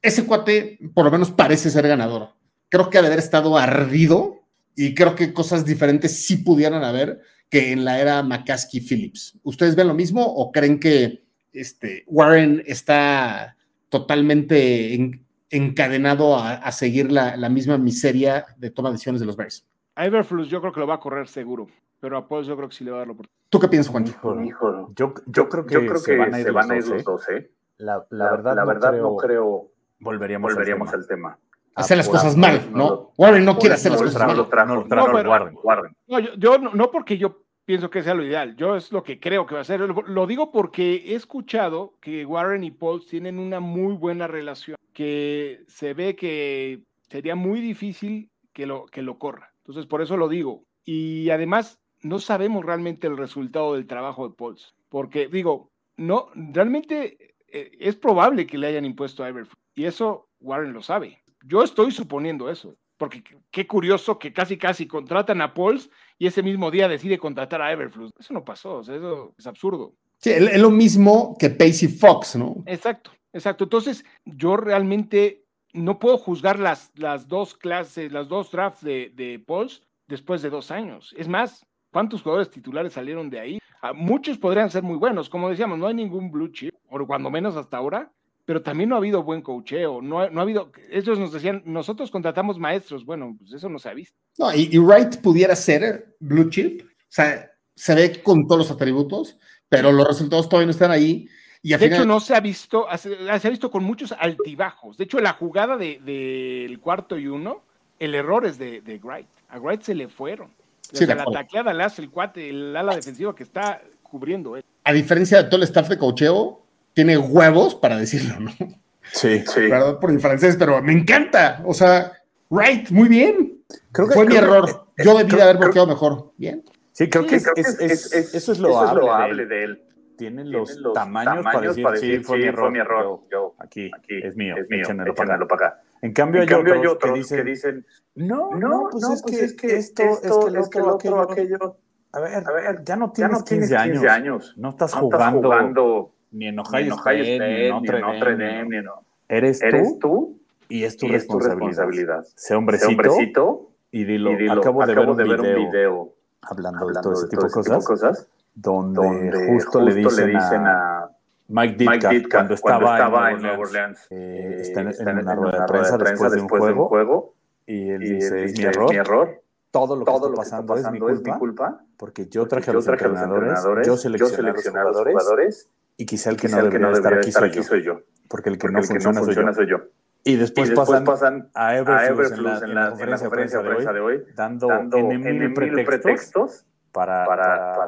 ese cuate por lo menos parece ser ganador. Creo que haber estado ardido y creo que cosas diferentes sí pudieran haber que en la era McCaskey Phillips. ¿Ustedes ven lo mismo o creen que este, Warren está totalmente encadenado a, seguir la, misma miseria de toma de decisiones de los Bears? A Everflux yo creo que lo va a correr seguro, pero a Paul yo creo que sí le va a dar la oportunidad. ¿Tú qué piensas, Juan? Yo, yo, creo que, se, van a ir, los, dos, ¿eh? La, verdad, la verdad no, creo, volveríamos, volveríamos al tema hacer las cosas mal, ¿no? Warren no quiere hacer las cosas mal. No, yo, no, porque yo pienso que sea lo ideal, yo es lo que creo que va a ser. Lo, digo porque he escuchado que Warren y Paul tienen una muy buena relación, que se ve que sería muy difícil que lo, que lo corra. Entonces, por eso lo digo. Y además, no sabemos realmente el resultado del trabajo de Paul, porque digo, no, realmente eh, es probable que le hayan impuesto a Everflux, y eso Warren lo sabe. Yo estoy suponiendo eso, porque qué curioso que casi casi contratan a Pauls y ese mismo día decide contratar a Everflux. Eso no pasó, eso es absurdo. Sí, es lo mismo que Pacey Fox, ¿no? Exacto, exacto. Entonces, yo realmente no puedo juzgar las, las dos clases, las dos drafts de, de Pauls después de dos años. Es más, ¿cuántos jugadores titulares salieron de ahí? Ah, muchos podrían ser muy buenos. Como decíamos, no hay ningún blue chip, o cuando menos hasta ahora, pero también no ha habido buen cocheo, no, no ha habido, ellos nos decían, nosotros contratamos maestros, bueno, pues eso no se ha visto. No, y, Wright pudiera ser blue chip, o sea, se ve con todos los atributos, pero los resultados todavía no están ahí. Y de hecho, no se ha visto, se ha visto con muchos altibajos. De hecho, la jugada del de, cuarto y uno, el error es de, de Wright. A Wright se le fueron. Sí, la tacleada le hace el cuate, el ala defensiva que está cubriendo. Él. A diferencia de todo el staff de cocheo, tiene huevos para decirlo, ¿no? Sí, sí. Perdón por mi francés, pero me encanta. O sea, Right, muy bien. Creo que, Fue mi error. Yo debí de haber bloqueado mejor. Bien. Sí, creo que, eso es lo hable de él. Tienen los, tamaños, para decir, sí, fue mi error. Yo, aquí, aquí, es mío, es mío, échenmelo para acá. En cambio, hay otros, que, dicen, no, no, pues, es, pues que, es que esto, esto, es que lo otro, aquello. A ver, a ver, ya no tienes, ya no 15, 15 años. No estás, jugando, ni en Ohio, State, ni en Notre Dame. Eres, tú, y es tu, responsabilidad. Sé hombrecito, y dilo, acabo, de, ver un, video, hablando, de todo ese tipo de cosas, donde, justo, le dicen, a, Mike Ditka, cuando, estaba en Nueva Orleans, eh, está en, una rueda de prensa, después, de un juego, y él dice, es, mi error, todo lo que está pasando, es, mi culpa, porque yo traje, a, los entrenadores, yo seleccioné, a los jugadores, y quizá el que no debería estar aquí soy yo, porque el que no funciona soy yo. Y después, pasan, a Everflux, en, la, conferencia, de prensa de hoy, dando, mil pretextos, para,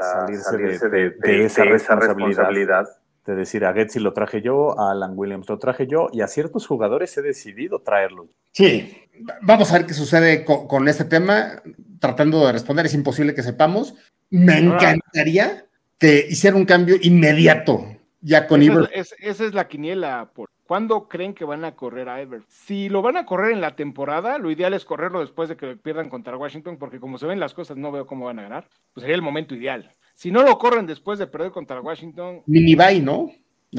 salirse, de, esa, responsabilidad. De decir, a Getsi lo traje yo, a Alan Williams lo traje yo, y a ciertos jugadores he decidido traerlos. Sí, vamos a ver qué sucede con, este tema, tratando de responder, es imposible que sepamos. Me encantaría que hiciera un cambio inmediato ya con esa esa es la quiniela, por ¿Cuándo creen que van a correr a Ever? Si lo van a correr en la temporada, lo ideal es correrlo después de que pierdan contra Washington, porque como se ven las cosas, no veo cómo van a ganar. Pues sería el momento ideal. Si no lo corren después de perder contra Washington. Mini bye, ¿no?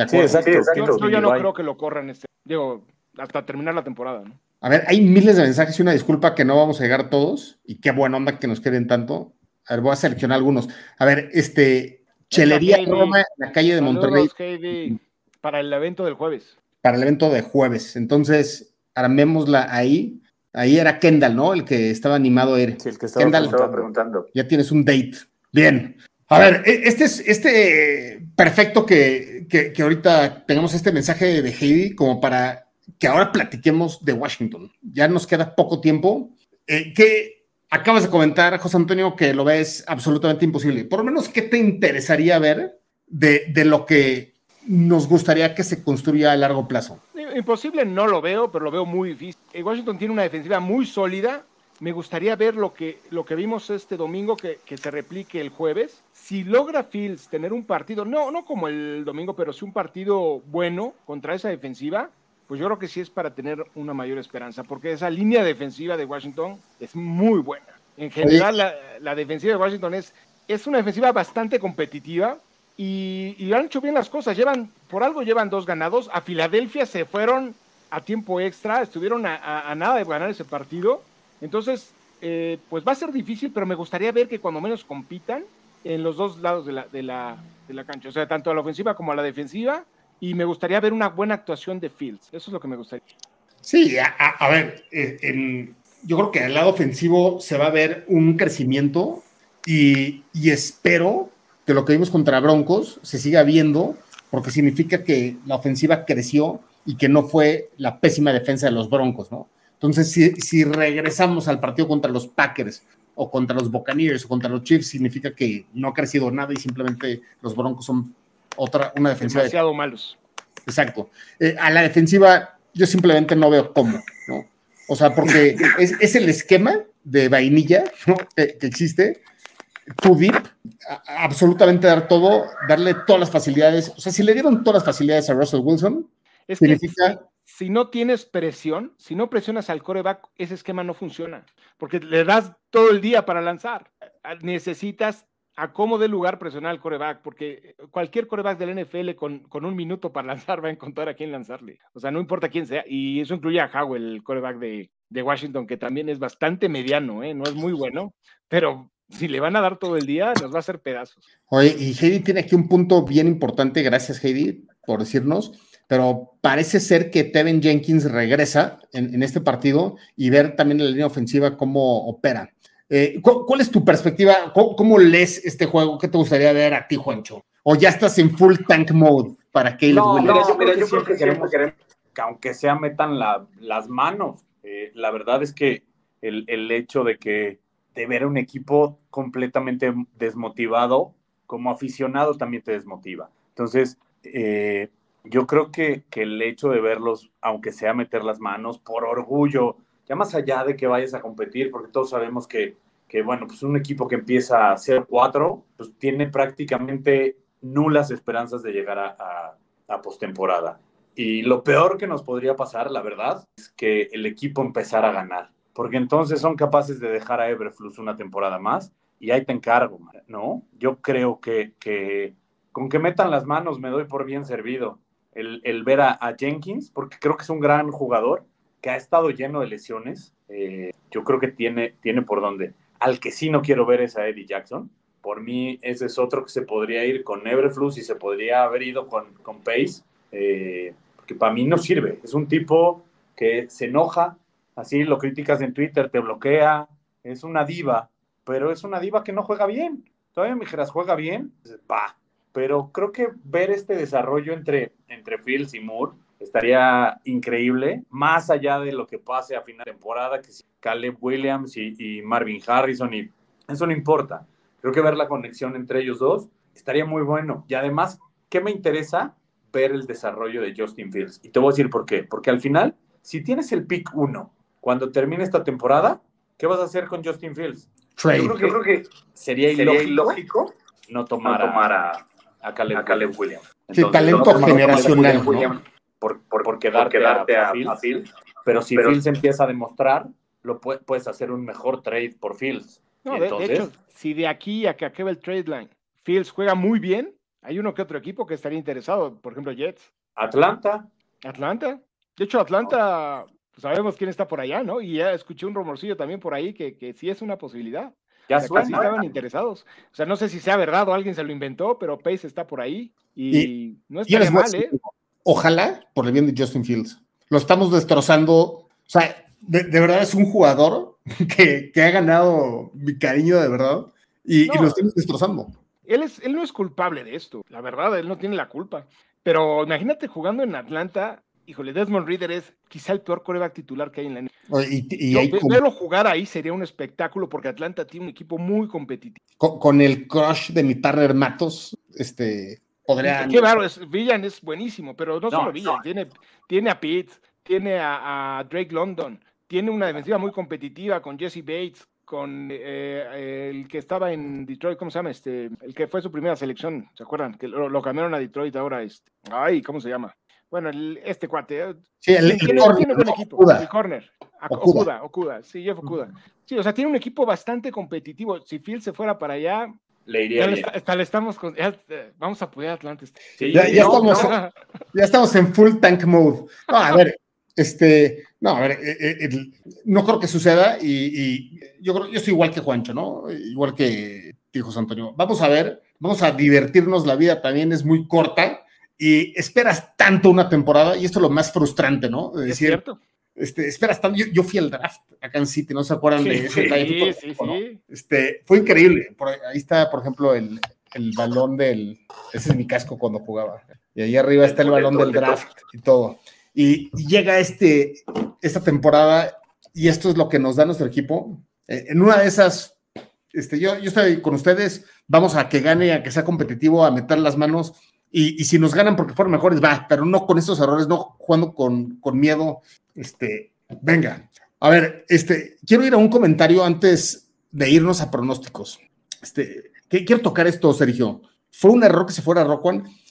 Sí, exacto. Yo, ya no creo que lo corran este. Digo, hasta terminar la temporada, ¿no? A ver, hay miles de mensajes y una disculpa que no vamos a llegar todos. Y qué buena onda que nos queden tanto. A ver, voy a seleccionar algunos. A ver, este. Chelería Roma en la calle de Monterrey. para el evento del jueves para el evento de jueves. Entonces, armémosla ahí. Ahí era Kendall, ¿no? El que estaba animado a ir. Sí, el que estaba, Kendall, preguntando. Ya tienes un date. Bien. A ver, e, este es este perfecto que, que, ahorita tengamos este mensaje de Heidi como para que ahora platiquemos de Washington. Ya nos queda poco tiempo. Eh, ¿Qué acabas de comentar, José Antonio, que lo ves absolutamente imposible? Por lo menos, ¿qué te interesaría ver de, de lo que nos gustaría que se construya a largo plazo? Imposible no lo veo, pero lo veo muy difícil. Eh, Washington tiene una defensiva muy sólida. Me gustaría ver lo que, lo que vimos este domingo que, que se replique el jueves. Si logra Fields tener un partido, no, no como el domingo, pero sí un partido bueno contra esa defensiva, pues yo creo que sí es para tener una mayor esperanza, porque esa línea defensiva de Washington es muy buena. En general, la, la defensiva de Washington es, es una defensiva bastante competitiva y, han hecho bien las cosas. Llevan, por algo llevan dos ganados. A Filadelfia se fueron a tiempo extra, estuvieron a, nada de ganar ese partido. Entonces, eh, pues va a ser difícil, pero me gustaría ver que cuando menos compitan en los dos lados de la, de la, de la cancha, o sea, tanto a la ofensiva como a la defensiva. Y me gustaría ver una buena actuación de Fields. Eso es lo que me gustaría. Sí, a, ver, eh, yo creo que al lado ofensivo se va a ver un crecimiento y, y espero que lo que vimos contra Broncos se siga viendo, porque significa que la ofensiva creció y que no fue la pésima defensa de los Broncos, ¿no? Entonces, si, regresamos al partido contra los Packers o contra los Buccaneers o contra los Chiefs, significa que no ha crecido nada y simplemente los Broncos son otra, una defensiva. Demasiado malos. Exacto. Eh, a la defensiva, yo simplemente no veo cómo, ¿no? O sea, porque es, el esquema de vainilla que existe, too deep, absolutamente dar todo, darle todas las facilidades. O sea, si le dieron todas las facilidades a Russell Wilson, es significa... Que si no tienes presión, si no presionas al coreback, ese esquema no funciona, porque le das todo el día para lanzar. Necesitas a cómo de lugar presionar al coreback, porque cualquier coreback del NFL con, con, un minuto para lanzar va a encontrar a quién lanzarle. O sea, no importa quién sea. Y eso incluye a Howell, el coreback de, de Washington, que también es bastante mediano, ¿eh? no es muy bueno, pero si le van a dar todo el día, nos va a hacer pedazos. Oye, y Heidi tiene aquí un punto bien importante, gracias Heidi por decirnos, pero parece ser que Tevin Jenkins regresa en, este partido y ver también la línea ofensiva cómo opera. Eh, ¿cuál, es tu perspectiva? ¿Cómo, lees este juego? ¿Qué te gustaría ver a ti, Juancho? ¿O ya estás en full tank mode para que no, mira, yo, creo que queremos, que aunque sea metan las manos. Eh, la verdad es que el, el hecho de que de ver un equipo completamente desmotivado, como aficionado también te desmotiva. Entonces, eh, yo creo que, el hecho de verlos, aunque sea meter las manos por orgullo ya más allá de que vayas a competir, porque todos sabemos que, que bueno, pues un equipo que empieza a ser 4, pues tiene prácticamente nulas esperanzas de llegar a, a, a postemporada. Y lo peor que nos podría pasar, la verdad, es que el equipo empezara a ganar, porque entonces son capaces de dejar a Everflux una temporada más y ahí te encargo, ¿no? Yo creo que, que con que metan las manos me doy por bien servido. El, el ver a, Jenkins, porque creo que es un gran jugador que ha estado lleno de lesiones. Eh, yo creo que tiene, tiene por dónde. Al que sí no quiero ver es a Eddie Jackson. Por mí, ese es otro que se podría ir con Everflux y se podría haber ido con, con Pace. Eh, que para mí no sirve. Es un tipo que se enoja, así lo criticas en Twitter, te bloquea, es una diva, pero es una diva que no juega bien. Todavía me dijeras, juega bien, va. Pero creo que ver este desarrollo entre, entre Fields y Moore estaría increíble, más allá de lo que pase a final de temporada, que si Caleb Williams y, y Marvin Harrison, y eso no importa. Creo que ver la conexión entre ellos dos estaría muy bueno. Y además, ¿qué me interesa? ver el desarrollo de Justin Fields. Y te voy a decir por qué. Porque al final, si tienes el pick 1, cuando termine esta temporada, ¿qué vas a hacer con Justin Fields? Yo creo, que, yo creo que sería, sería ilógico, no tomar, no tomar a, a, Caleb, a, Caleb, Williams. Entonces, sí, talento no generacional. ¿no? Por, por, por, quedarte, por quedarte a, a, Fields. Fields. Pero si pero, Fields empieza a demostrar, lo puede, puedes hacer un mejor trade por Fields. No, entonces, de, de, hecho, si de aquí a que acabe el trade line, Fields juega muy bien, hay uno que otro equipo que estaría interesado, por ejemplo, Jets. Atlanta. Atlanta. De hecho, Atlanta, pues sabemos quién está por allá, ¿no? Y ya escuché un rumorcillo también por ahí que, que sí es una posibilidad. Ya o sea, suena, estaban interesados. O sea, no sé si sea verdad o alguien se lo inventó, pero Pace está por ahí y, y no está mal, ¿eh? Ojalá, por el bien de Justin Fields. Lo estamos destrozando. O sea, de, de verdad es un jugador que, que, ha ganado mi cariño de verdad y, no. y lo estamos destrozando. Él, es, él no es culpable de esto, la verdad, él no tiene la culpa. Pero imagínate jugando en Atlanta, híjole, Desmond Reader es quizá el peor coreback titular que hay en la. Y, y Yo, verlo jugar ahí sería un espectáculo porque Atlanta tiene un equipo muy competitivo. Con, con el crush de mi partner Matos, este, podría... Qué es, Villan es buenísimo, pero no, no solo Villan, no. tiene, tiene a Pitt, tiene a, a Drake London, tiene una defensiva muy competitiva con Jesse Bates, con eh, el que estaba en Detroit, ¿cómo se llama? Este, el que fue su primera selección, ¿se acuerdan? Que lo, lo cambiaron a Detroit ahora, este, ay, ¿cómo se llama? Bueno, el, este cuate. eh, Sí, el, el, tiene, corner, tiene buen equipo, Okuda. el corner. Okuda. Okuda, Okuda, sí, Jeff Okuda. Sí, o sea, tiene un equipo bastante competitivo. Si Phil se fuera para allá, Le iría bien. está- hasta le estamos con, ya, eh, vamos a apoyar a. Sí, Ya, ya no, estamos, no, ya estamos en full tank mode. No, a ver, este, no, a ver, eh, eh, no creo que suceda y, y yo creo, yo estoy igual que Juancho, ¿no? Igual que José Antonio. Vamos a ver, vamos a divertirnos, la vida también es muy corta y esperas tanto una temporada y esto es lo más frustrante, ¿no? Es Es decir, cierto. Este, esperas tanto, yo, yo fui al draft acá en City, ¿no se acuerdan de ese Sí, sí, sí. Este, fue increíble. Por ahí está, por ejemplo, el, el balón del. Ese es mi casco cuando jugaba. Y ahí arriba está el balón del draft y todo. Y, llega este, esta temporada, y esto es lo que nos da nuestro equipo. Eh, en una de esas, este, yo, yo estoy con ustedes, vamos a que gane, a que sea competitivo, a meter las manos. Y, y si nos ganan porque fueron mejores, va, pero no con estos errores, no jugando con, con miedo. Este, venga. A ver, este, quiero ir a un comentario antes de irnos a pronósticos. Este, que, quiero tocar esto, Sergio. Fue un error que se fuera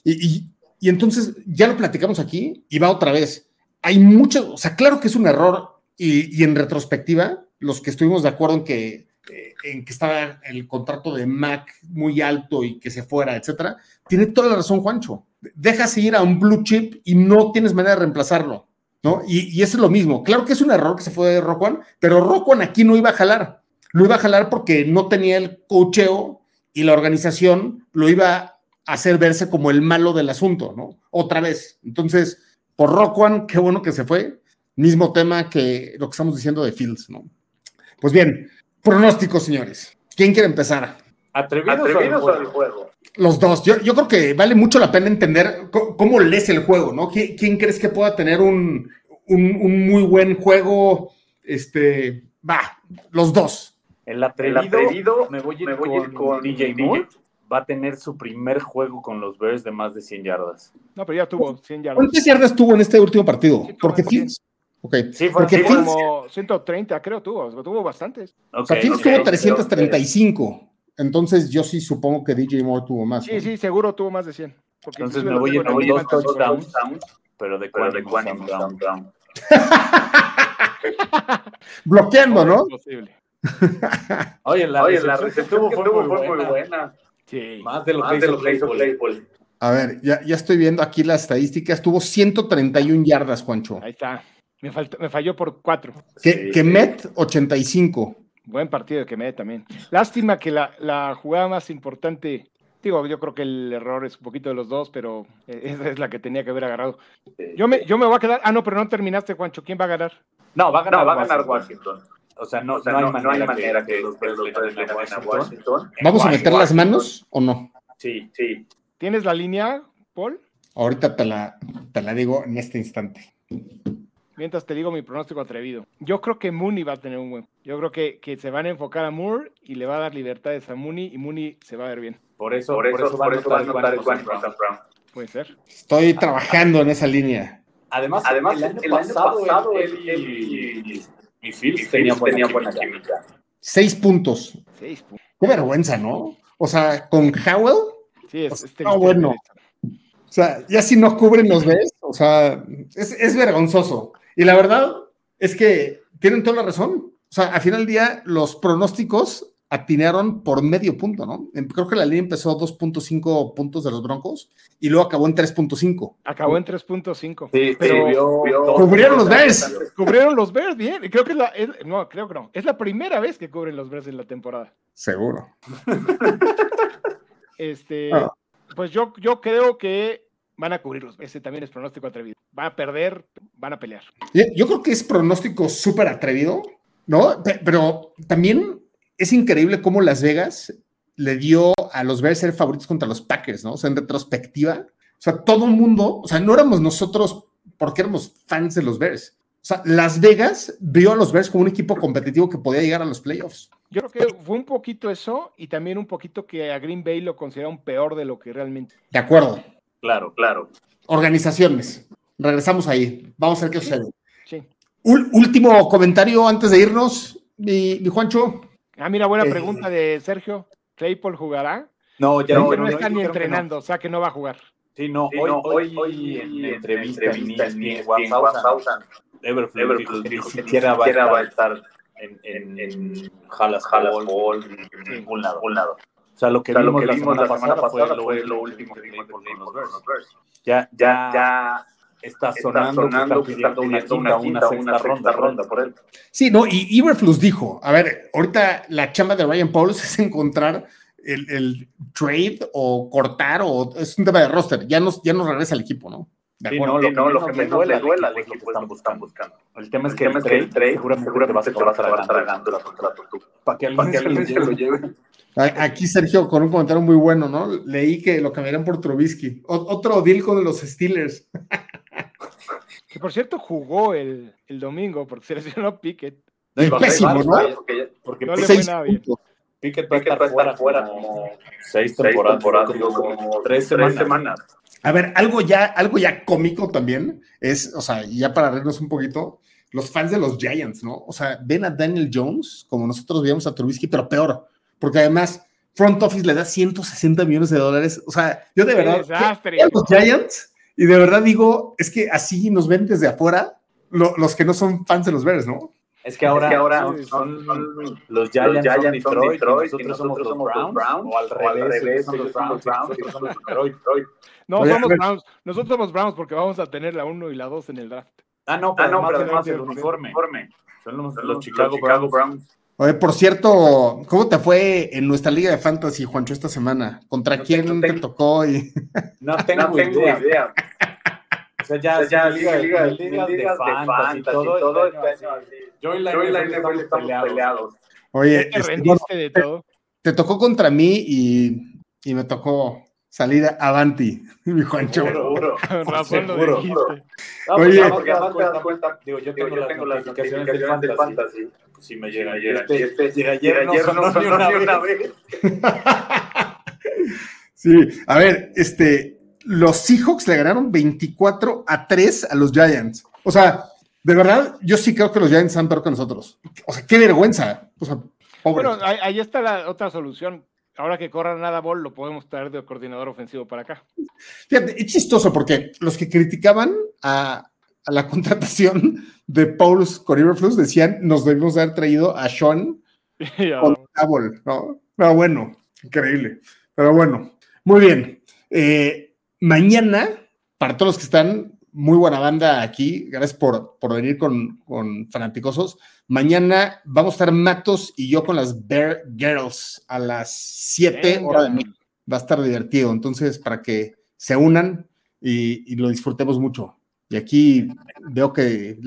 y, y, y, entonces ya lo platicamos aquí y va otra vez. Hay mucho, o sea, claro que es un error y, y en retrospectiva, los que estuvimos de acuerdo en que, eh, en que estaba el contrato de Mac muy alto y que se fuera, etcétera, tiene toda la razón Juancho. Dejas ir a un blue chip y no tienes manera de reemplazarlo. ¿No? Y, eso es lo mismo. Claro que es un error que se fue de Roquan, pero Roquan aquí no iba a jalar. Lo iba a jalar porque no tenía el cocheo y la organización lo iba a hacer verse como el malo del asunto, ¿no? Otra vez. Entonces, por Roquan, qué bueno que se fue. Mismo tema que lo que estamos diciendo de Fields, ¿no? Pues bien, pronósticos, señores. ¿Quién quiere empezar? Atrevidos, Atrevidos al, juego. juego. Los dos. Yo, yo, creo que vale mucho la pena entender cómo lees el juego, ¿no? ¿Quién, quién crees que pueda tener un, un, un, muy buen juego? Este, va, los dos. El atrevido, el atrevido me voy a ir, me voy con, con, DJ Moore. Va a tener su primer juego con los Bears de más de 100 yardas. No, pero ya tuvo 100 yardas. ¿Cuántas yardas tuvo en este último partido? Sí, Porque Fields, Ok. Sí, fue Porque como 130, creo, tuvo, tuvo bastantes. o sea, Fields tuvo 335. Entonces yo sí supongo que DJ Moore tuvo más. Sí, sí, seguro tuvo más de 100. Entonces me voy, a dos touchdowns, pero de Quantum Brown. Bloqueando, ¿no? Oye, la, Oye, la recepción fue, muy, buena. Sí. Más de lo que hizo Claypool. A ver, ya, ya estoy viendo aquí las estadísticas. Tuvo 131 yardas, Juancho. Ahí está. Me, me falló por 4. Que, que Met, 85. Buen partido de Kemet también. Lástima que la, la, jugada más importante, digo, yo creo que el error es un poquito de los dos, pero eh, esa es la que tenía que haber agarrado. Yo me, yo me voy a quedar. Ah, no, pero no terminaste, Juancho. ¿Quién va a ganar? No, va a ganar, va a ganar Washington. O sea, no, no, hay, manera que, los Bears le ganen a Washington. ¿Vamos a meter las manos o no? Sí, sí. ¿Tienes la línea, Paul? Ahorita te la, te la digo en este instante. Mientras te digo mi pronóstico atrevido. Yo creo que Mooney va a tener un buen. Yo creo que, que se van a enfocar a Moore y le va a dar libertades a Mooney y Mooney se va a ver bien. Por eso, por eso, por eso, va a notar el Brown. Puede ser. Estoy trabajando en esa línea. Además, Además el, año, el pasado, año pasado él, y, y, Phillips tenían buena, buena química. Seis puntos. Seis puntos. Qué vergüenza, ¿no? O sea, con Howell. Sí, es, es ah, bueno. O sea, ya si no cubren los ves, o sea, es, es vergonzoso. Y la verdad es que tienen toda la razón. O sea, al final del día, los pronósticos atinaron por medio punto, ¿no? Creo que la línea empezó 2.5 puntos de los Broncos y luego acabó en 3.5. Acabó en 3.5. Sí, pero cubrieron los Bears. Cubrieron los Bears bien. Creo que es la, no, creo que no. Es la primera vez que cubren los Bears en la temporada. Seguro. este, ah. pues yo, yo creo que van a cubrirlos. Ese también es pronóstico atrevido. Van a perder, van a pelear. Yo creo que es pronóstico súper atrevido, ¿no? Pero también es increíble cómo Las Vegas le dio a los Bears ser favoritos contra los Packers, ¿no? O sea, en retrospectiva. O sea, todo el mundo, o sea, no éramos nosotros porque éramos fans de los Bears. O sea, Las Vegas vio a los Bears como un equipo competitivo que podía llegar a los playoffs. Yo creo que fue un poquito eso y también un poquito que a Green Bay lo consideraron peor de lo que realmente. De acuerdo. Claro, claro. Organizaciones. Regresamos ahí. Vamos a ver qué sucede. Sí. último comentario antes de irnos, mi, Juancho. Ah, mira, buena eh, pregunta de Sergio. ¿Claypool jugará? No, ya no, no, está ni entrenando, o sea que no va a jugar. Sí, no, hoy, hoy, en, entrevista, entrevista en, en, Everflux dijo que ni siquiera va, a estar en, en, en Jalas, Jalas, en ningún lado. Lado. O sea, lo que, vimos, la semana, pasada, fue, lo, último que vimos con los Bears. Ya, ya, ya está sonando, sonando que está pidiendo una, quinta, una, ronda, ronda, por él. Sí, no, y Iberflus dijo, a ver, ahorita la chamba de Ryan Pauls es encontrar el, el, trade o cortar o es un tema de roster, ya nos, ya nos regresa al equipo, ¿no? Sí, no, lo, no, lo que me duele, duele al equipo es lo que están buscando. El tema es que el trade, seguramente te vas a acabar tragando el contrato tú. Para que alguien lo lleve. Aquí Sergio con un comentario muy bueno, ¿no? Leí que lo cambiarían por Trubisky. otro deal con los Steelers. Que por cierto jugó el, el domingo porque se lesionó Pickett. Es pésimo, ¿no? Porque, no le fue nada bien. Pickett va a estar afuera como seis temporadas, como tres semanas. A ver, algo ya, algo ya cómico también es, o sea, ya para reírnos un poquito, los fans de los Giants, ¿no? O sea, ven a Daniel Jones como nosotros veíamos a Trubisky, pero peor porque además Front Office le da 160 millones de dólares. O sea, yo de verdad, los Giants, y de verdad digo, es que así nos ven desde afuera los que no son fans de los Bears, ¿no? Es que ahora, ahora son, los Giants, los Giants son Detroit, y nosotros, somos, los Browns, o al revés, son los Browns, nosotros somos los Detroit. No, somos Browns, nosotros somos Browns porque vamos a tener la 1 y la 2 en el draft. Ah, no, pero, ah, no, pero además el uniforme. Son los, los, Chicago, Chicago Browns. Oye, por cierto, ¿cómo te fue en nuestra liga de fantasy, Juancho, esta semana? ¿Contra quién te tocó? Y... No tengo, idea. O sea, ya, ya liga, liga, liga, de, fantasy, y todo. todo este yo y la estamos peleados. Oye, ¿Te este, rendiste de todo? Te tocó contra mí y, y me tocó salir avanti, mi Juancho. Seguro, razón lo dijiste. Oye, porque además te das cuenta, digo, yo tengo, yo tengo las notificaciones del fantasy si me llega, ayer, Este, este, este ayer, no, sonó, no, ni una, vez. sí, a ver, este, los Seahawks le ganaron 24 a 3 a los Giants. O sea, de verdad, yo sí creo que los Giants están peor que nosotros. O sea, qué vergüenza. O sea, Bueno, ahí, está la otra solución. Ahora que corran nada bol, lo podemos traer de coordinador ofensivo para acá. Fíjate, es chistoso porque los que criticaban a, la contratación de Paulus Corriverflux decían nos debimos haber traído a Sean con Ball, ¿no? Pero bueno, increíble. Pero bueno, muy bien. Eh, mañana, para todos los que están, muy buena banda aquí. Gracias por, por venir con, con Fanaticosos. Mañana vamos a estar Matos y yo con las Bear Girls a las 7 horas de mí. Va a estar divertido. Entonces, para que se unan y, lo disfrutemos mucho. Y aquí veo que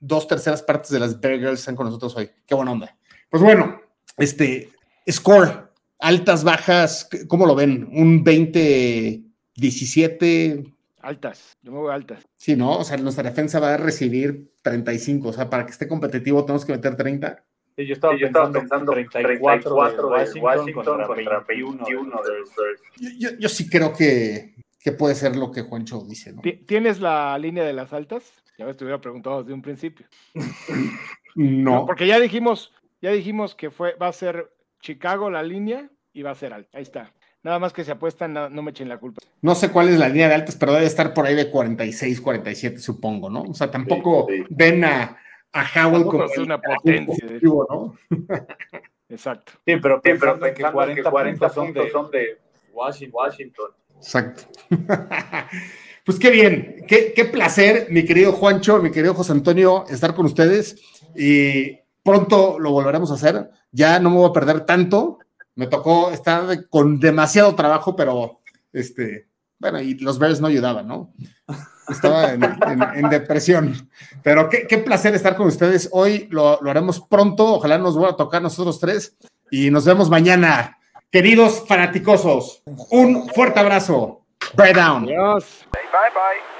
dos terceras partes de las Bear Girls están con nosotros hoy. Qué buena onda. Pues bueno, este score, altas, bajas, ¿cómo lo ven? Un 20, 17, Altas, yo me voy altas. Sí, ¿no? O sea, nuestra defensa va a recibir 35, o sea, para que esté competitivo tenemos que meter 30. Sí, yo estaba, pensando, 34, de Washington, contra, 21, yo, yo, sí creo que, que, puede ser lo que Juancho dice, ¿no? ¿Tienes la línea de las altas? Ya me estuviera preguntado desde un principio. no. Porque ya dijimos, ya dijimos que fue, va a ser Chicago la línea y va a ser alta. Ahí está. Nada más que se apuestan, no, me echen la culpa. No sé cuál es la línea de altas, pero debe estar por ahí de 46, 47, supongo, ¿no? O sea, tampoco ven a, a Howell como es una potencia. ¿no? Exacto. Sí, pero, sí, pero que 40, 40 son, de, son de Washington. Exacto. pues qué bien, qué, qué placer, mi querido Juancho, mi querido José Antonio, estar con ustedes. Y pronto lo volveremos a hacer. Ya no me voy a perder tanto me tocó estar con demasiado trabajo, pero este, bueno, y los Bears no ayudaban, ¿no? Estaba en, depresión. Pero qué, placer estar con ustedes. Hoy lo, haremos pronto. Ojalá nos vuelva a tocar nosotros tres. Y nos vemos mañana. Queridos fanaticosos, un fuerte abrazo. Bye down. Adiós. Bye bye.